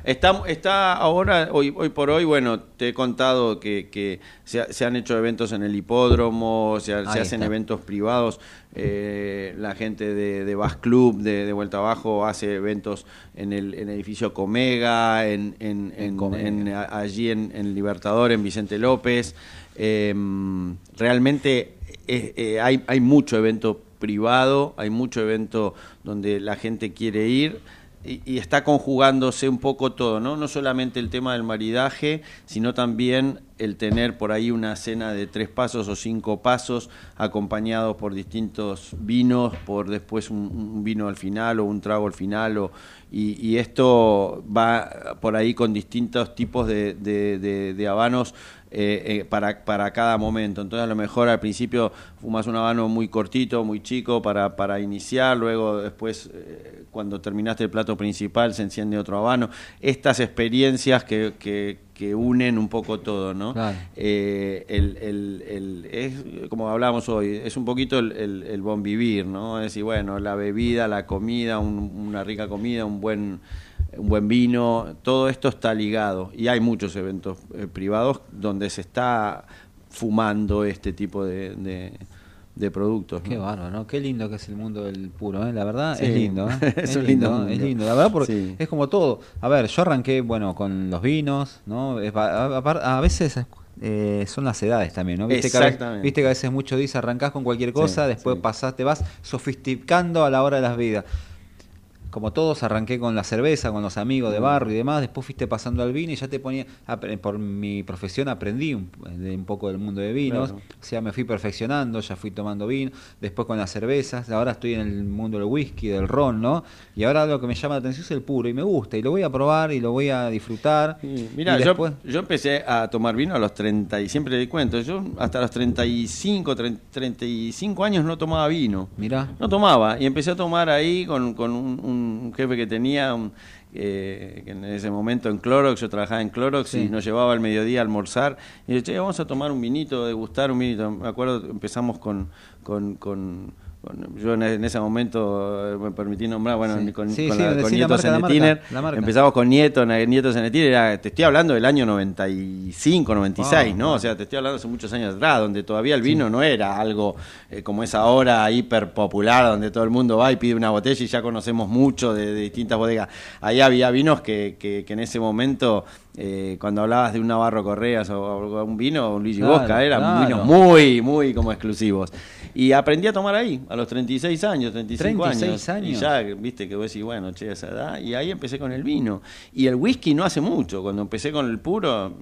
Está, está ahora, hoy, hoy por hoy, bueno, te he contado que, que se, ha- se han hecho eventos en el hipódromo, se, ha- se hacen eventos privados, eh, la gente de, de Bass Club, de, de Vuelta Abajo, hace eventos en el, en el edificio Comega, en, en- en- Comega. en- a- allí en, Libertador, en Vicente López. Eh, realmente eh, eh, hay, hay mucho evento privado, hay mucho evento donde la gente quiere ir y, está conjugándose un poco todo, ¿no? No solamente el tema del maridaje, sino también el tener por ahí una cena de tres pasos o cinco pasos acompañados por distintos vinos, por después un, vino al final o un trago al final, o, y, y esto va por ahí con distintos tipos de- de habanos eh, eh, para, para cada momento. Entonces a lo mejor al principio fumas un habano muy cortito, muy chico para, para iniciar, luego después eh, cuando terminaste el plato principal se enciende otro habano. Estas experiencias que, que, que unen un poco todo, ¿no? Claro. Eh, el, el- el- es como hablábamos hoy, es un poquito el, bon vivir, ¿no? Es decir, bueno, la bebida, la comida, un- una rica comida, un buen un buen vino, todo esto está ligado y hay muchos eventos eh, privados donde se está fumando este tipo de, de, de productos. Qué ¿no? bárbaro, ¿no? Qué lindo que es el mundo del puro, ¿eh? La verdad Sí. es lindo, ¿eh? Es lindo mundo. Es lindo, la verdad, porque Sí. es como todo. A ver, yo arranqué, bueno, con los vinos, ¿no? A, veces eh, son las edades también, ¿no? Viste que, a veces, Exactamente. viste que a veces mucho dice arrancás con cualquier cosa, Sí, después sí. pasás, te vas sofisticando a la hora de las vidas. Como todos, arranqué con la cerveza, con los amigos Mm. de barrio y demás, después fuiste pasando al vino y ya te ponía, por mi profesión aprendí un, de un poco del mundo de vinos, Claro. o sea, me fui perfeccionando, ya fui tomando vino, después con las cervezas, ahora estoy en el mundo del whisky, del ron, ¿no? Y ahora lo que me llama la atención es el puro y me gusta y lo voy a probar y lo voy a disfrutar. Sí, Mira, y yo, después, yo empecé a tomar vino a los 30 y siempre le cuento, yo hasta los 35, 30, 35 años no tomaba vino. mirá, No tomaba y empecé a tomar ahí con, con un, un jefe que tenía, un, eh, que en ese momento en Clorox, yo trabajaba en Clorox Sí. y nos llevaba al mediodía a almorzar y yo, che, vamos a tomar un vinito, degustar un vinito. Me acuerdo, empezamos con, con- con- yo en, en ese momento eh, me permití nombrar, bueno, Sí. con, Sí, con sí, la- con Nieto Senetiner, empezamos con Nieto, Nieto Senetiner, te estoy hablando del año 95, 96, Wow, ¿no? wow. O sea, te estoy hablando hace muchos años atrás, donde todavía el vino no era algo eh, como es ahora, hiper popular, donde todo el mundo va y pide una botella y ya conocemos mucho de, de distintas bodegas. Ahí había vinos que, que, que en ese momento, eh, cuando hablabas de un Navarro Correas o, o un vino, un Luigi Claro, Bosca, eran claro. vinos muy, muy como exclusivos. Y aprendí a tomar ahí, a los 36 años, 35 36 años. Y años. ya, viste, que vos decís, bueno, che, esa edad. Y ahí empecé con el vino. Y el whisky no hace mucho. Cuando empecé con el puro,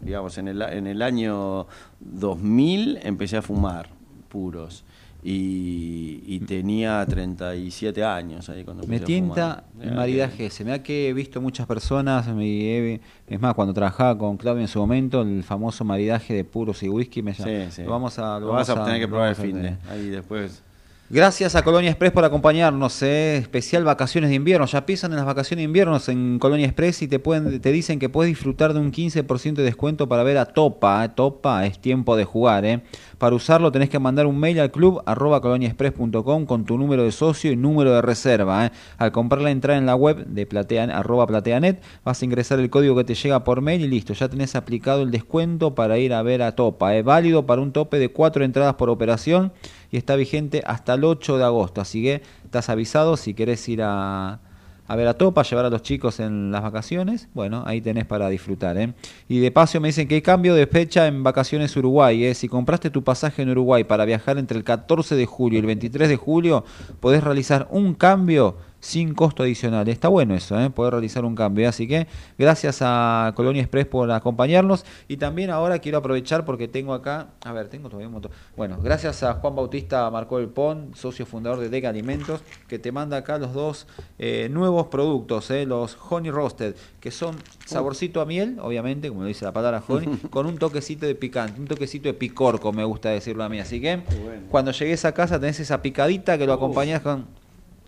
digamos, en el, en el año 2000 empecé a fumar puros. Y, y tenía 37 años ahí cuando me a tienta el maridaje ese. Me da que he visto muchas personas, he- es más, cuando trabajaba con Claudio en su momento, el famoso maridaje de puros y whisky me llama. Sí, sí. Lo vamos a, Lo vas vamos a tener que lo probar el fin de. Ahí después. Gracias a Colonia Express por acompañarnos, eh. especial vacaciones de invierno. Ya piensan en las vacaciones de invierno en Colonia Express y te pueden te dicen que puedes disfrutar de un 15% de descuento para ver a Topa. eh. Topa es tiempo de jugar. Eh. Para usarlo tenés que mandar un mail al club arroba coloniaexpress.com con tu número de socio y número de reserva. eh. Al comprar la entrada en la web de platea, arroba plateanet vas a ingresar el código que te llega por mail y listo. Ya tenés aplicado el descuento para ir a ver a Topa. Es válido para un tope de cuatro entradas por operación y está vigente hasta el 8 de agosto. Así que estás avisado si querés ir a, a ver a Topa, llevar a los chicos en las vacaciones. Bueno, ahí tenés para disfrutar. ¿eh? Y de paso me dicen que hay cambio de fecha en vacaciones Uruguay. ¿eh? Si compraste tu pasaje en Uruguay para viajar entre el 14 de julio y el 23 de julio, podés realizar un cambio sin costo adicional. Está bueno eso, ¿eh? poder realizar un cambio. Así que gracias a Colonia Express por acompañarnos. Y también ahora quiero aprovechar porque tengo acá, a ver, tengo todavía un montón. Bueno, gracias a Juan Bautista Marcó el Pon, socio fundador de Deca Alimentos, que te manda acá los dos eh, nuevos productos, ¿eh? los Honey Roasted, que son saborcito a miel, obviamente, como dice la palabra honey, con un toquecito de picante, un toquecito de picorco, me gusta decirlo a mí. Así que bueno. cuando llegues a casa tenés esa picadita que lo acompañás con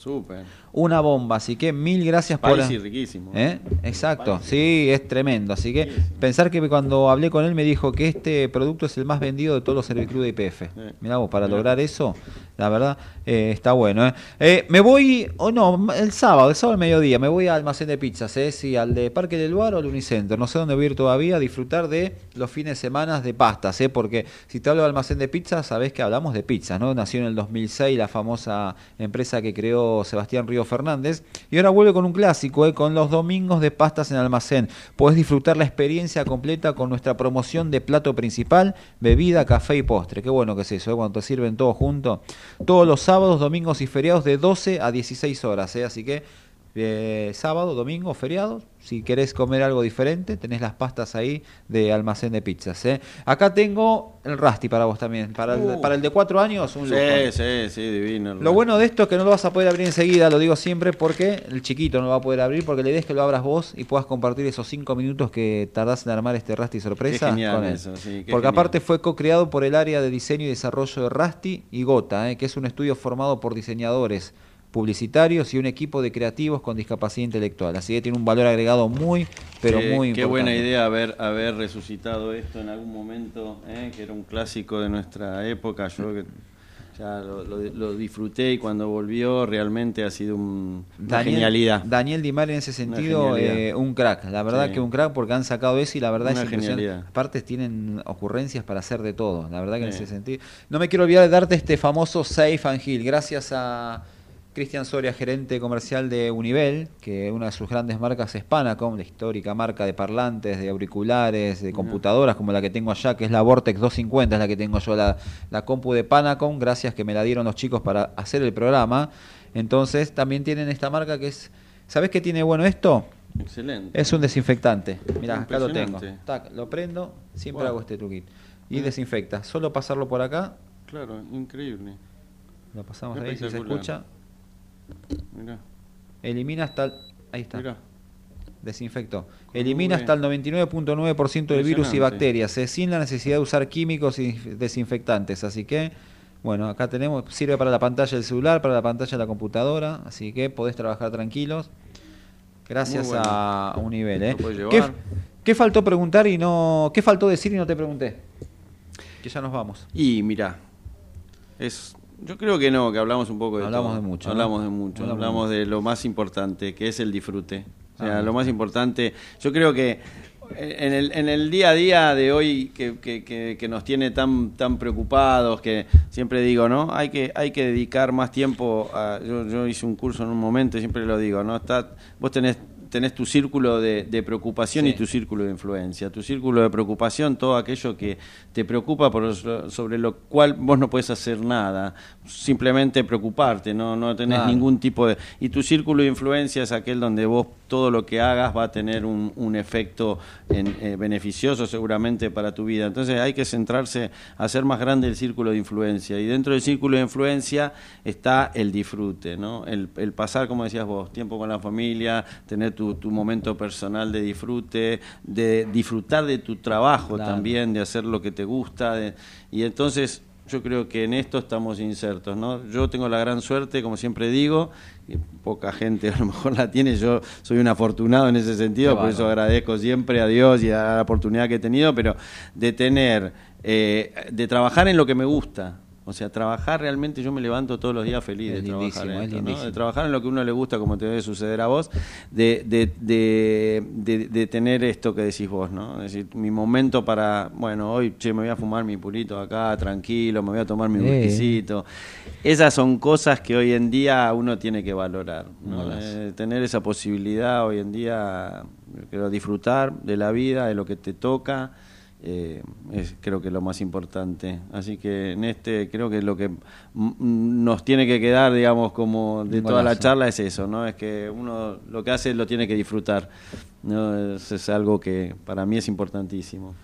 Súper. Una bomba. Así que mil gracias por... Spicy riquísimo. ¿Eh? Exacto, sí, es tremendo. Así que pensar que cuando hablé con él me dijo que este producto es el más vendido de todos los Serviclub de IPF. Mirá vos, para Mirá. lograr eso, la verdad, eh, está bueno. ¿eh? Eh, me voy, o no, el sábado, el sábado al mediodía, me voy al almacén de pizzas, ¿eh? sí, al de Parque del Luar o al Unicenter. No sé dónde voy a ir todavía a disfrutar de los fines de semana de pastas, ¿eh? porque si te hablo de almacén de pizzas, sabés que hablamos de pizzas, ¿no? Nació en el 2006 la famosa empresa que creó Sebastián Río Fernández. Y ahora vuelve con un clásico, ¿eh? con los domingos de pastas en almacén. Podés disfrutar la experiencia completa con nuestra promoción de plato principal, bebida, café y postre. Qué bueno que es eso, ¿eh? cuando te sirven todo junto. Todos los sábados, domingos y feriados de 12 a 16 horas. ¿eh? Así que eh, sábado, domingo, feriado. Si querés comer algo diferente, tenés las pastas ahí de almacén de pizzas. ¿eh? Acá tengo el Rasti para vos también. Para el, Uh. para el de cuatro años, un lujo. Sí, sí, sí, divino. Lo bueno de esto es que no lo vas a poder abrir enseguida, lo digo siempre, porque el chiquito no lo va a poder abrir, porque la idea es que lo abras vos y puedas compartir esos cinco minutos que tardás en armar este Rasti sorpresa Qué genial con él. eso, sí, qué porque genial. aparte fue co-creado por el área de diseño y desarrollo de Rasti y Gota, eh, que es un estudio formado por diseñadores publicitarios y un equipo de creativos con discapacidad intelectual. Así que tiene un valor agregado muy, pero Qué- muy Qué importante. buena idea haber, haber resucitado esto en algún momento, ¿eh? que era un clásico de nuestra época. Yo que ya lo, lo- lo disfruté y cuando volvió realmente ha sido un- una Daniel, genialidad. Daniel Di Mari en ese sentido, eh, un crack. La verdad Sí. que un crack porque han sacado eso y la verdad Una es impresionante. Aparte tienen ocurrencias para hacer de todo. La verdad que en ese sentido. No me quiero olvidar de darte este famoso Safe and Heal. Gracias a Cristian Soria, gerente comercial de Univel, que una de sus grandes marcas es Panacom, la histórica marca de parlantes, de auriculares, de computadoras, como la que tengo allá, que es la Vortex 250, es la que tengo yo, la, la compu de Panacom, gracias que me la dieron los chicos para hacer el programa. Entonces, también tienen esta marca que es... ¿Sabés qué tiene bueno esto? Excelente. Es un desinfectante. Mirá, acá lo tengo. Tac, lo prendo, siempre Wow. hago este truquito. Y desinfecta. Solo pasarlo por acá, Claro, increíble. lo pasamos ahí si se escucha. Mirá, Elimina hasta el... Ahí está. mirá. Desinfectó. Elimina hasta el 99.9% del virus y bacterias, eh, sin la necesidad de usar químicos y desinfectantes. Así que, bueno, acá tenemos, sirve para la pantalla del celular, para la pantalla de la computadora, así que podés trabajar tranquilos. Gracias bueno. a un nivel. ¿eh? ¿Qué, qué faltó preguntar y no. ¿Qué faltó decir y no te pregunté? Que ya nos vamos. Y mira, es, yo creo que no, que hablamos un poco de Hablamos todo. de mucho, ¿no? Hablamos de mucho, Hablamos de lo más importante, que es el disfrute. O sea, Ah. lo más importante, yo creo que en el, en el día a día de hoy que, que- que- que nos tiene tan, tan preocupados, que siempre digo, ¿no? Hay que, hay que dedicar más tiempo a... Yo, yo hice un curso en un momento y siempre lo digo, ¿no? Está, vos tenés tenés tu círculo de, de preocupación Sí. y tu círculo de influencia. Tu círculo de preocupación, todo aquello que te preocupa por, sobre lo cual vos no puedes hacer nada, simplemente preocuparte, no, no tenés Claro. ningún tipo de... Y tu círculo de influencia es aquel donde vos todo lo que hagas va a tener un, un efecto en- eh, beneficioso seguramente para tu vida. Entonces hay que centrarse hacer más grande el círculo de influencia. Y dentro del círculo de influencia está el disfrute, ¿no? el, el pasar, como decías vos, tiempo con la familia, tener tu, tu momento personal de disfrute, de disfrutar de tu trabajo Claro. también, de hacer lo que te gusta. de- y entonces yo creo que en esto estamos insertos, ¿no? Yo tengo la gran suerte, como siempre digo, y poca gente a lo mejor la tiene, yo soy un afortunado en ese sentido, por eso agradezco siempre a Dios y a la oportunidad que he tenido, pero de tener, eh, de trabajar en lo que me gusta. O sea, trabajar realmente, yo me levanto todos los días feliz Es de trabajar, en es esto, ¿no? de trabajar en lo que uno le gusta, como te debe suceder a vos, de, de, de, de- de tener esto que decís vos, ¿no? Es decir, mi momento para, bueno, hoy che, me voy a fumar mi purito acá, tranquilo, me voy a tomar mi Eh. whiskycito. Esas son cosas que hoy en día uno tiene que valorar. Eh, tener esa posibilidad hoy en día, creo, disfrutar de la vida, de lo que te toca eh, es creo que lo más importante. Así que en este creo que lo que nos tiene que quedar, digamos, como de toda la charla es eso, ¿no? Es que uno lo que hace lo tiene que disfrutar. ¿no? Es, es algo que para mí es importantísimo.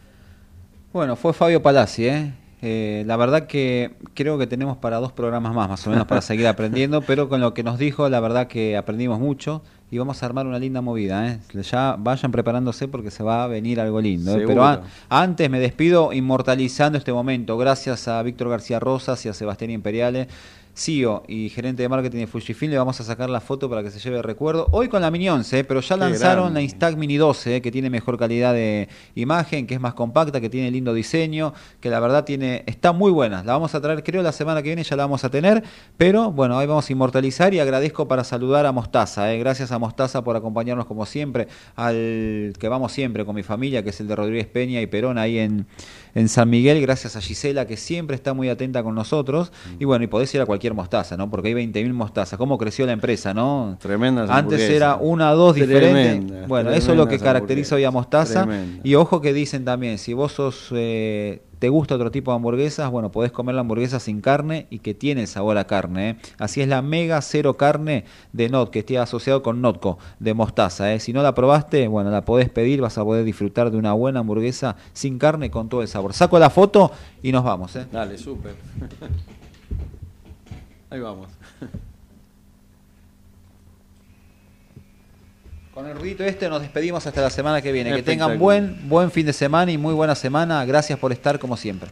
Bueno, fue Fabio Palazzi, ¿eh? Eh, la verdad que creo que tenemos para dos programas más, más o menos, para seguir aprendiendo, pero con lo que nos dijo, la verdad que aprendimos mucho y vamos a armar una linda movida. ¿eh? Ya vayan preparándose porque se va a venir algo lindo. ¿eh? Pero antes me despido inmortalizando este momento. Gracias a Víctor García Rosas y a Sebastián Imperiale. CEO y gerente de marketing de Fujifilm, le vamos a sacar la foto para que se lleve el recuerdo. Hoy con la Mini 11, ¿eh? pero ya Qué lanzaron la Instax Mini 12, ¿eh? que tiene mejor calidad de imagen, que es más compacta, que tiene lindo diseño, que la verdad tiene está muy buena. La vamos a traer, creo, la semana que viene ya la vamos a tener, pero bueno, ahí vamos a inmortalizar y agradezco para saludar a Mostaza. ¿eh? Gracias a Mostaza por acompañarnos como siempre, al que vamos siempre con mi familia, que es el de Rodríguez Peña y Perón ahí en, en San Miguel. Gracias a Gisela, que siempre está muy atenta con nosotros. Y bueno, y podés ir a cualquier Mostaza, ¿no? Porque hay 20.000 Mostazas. ¿Cómo creció la empresa, no? Tremendas Antes era una dos diferentes. Bueno, eso es lo que caracteriza hoy a Mostaza. Tremendas. Y ojo que dicen también, si vos sos, eh, te gusta otro tipo de hamburguesas, bueno, podés comer la hamburguesa sin carne y que tiene el sabor a carne. ¿eh? Así es la Mega Cero Carne de Not, que esté asociado con Notco, de Mostaza. ¿eh? Si no la probaste, bueno, la podés pedir, vas a poder disfrutar de una buena hamburguesa sin carne con todo el sabor. Saco la foto y nos vamos. ¿eh? Dale, súper. Ahí vamos. Con el ruidito este nos despedimos hasta la semana que viene. Que tengan buen, buen fin de semana y muy buena semana. Gracias por estar como siempre.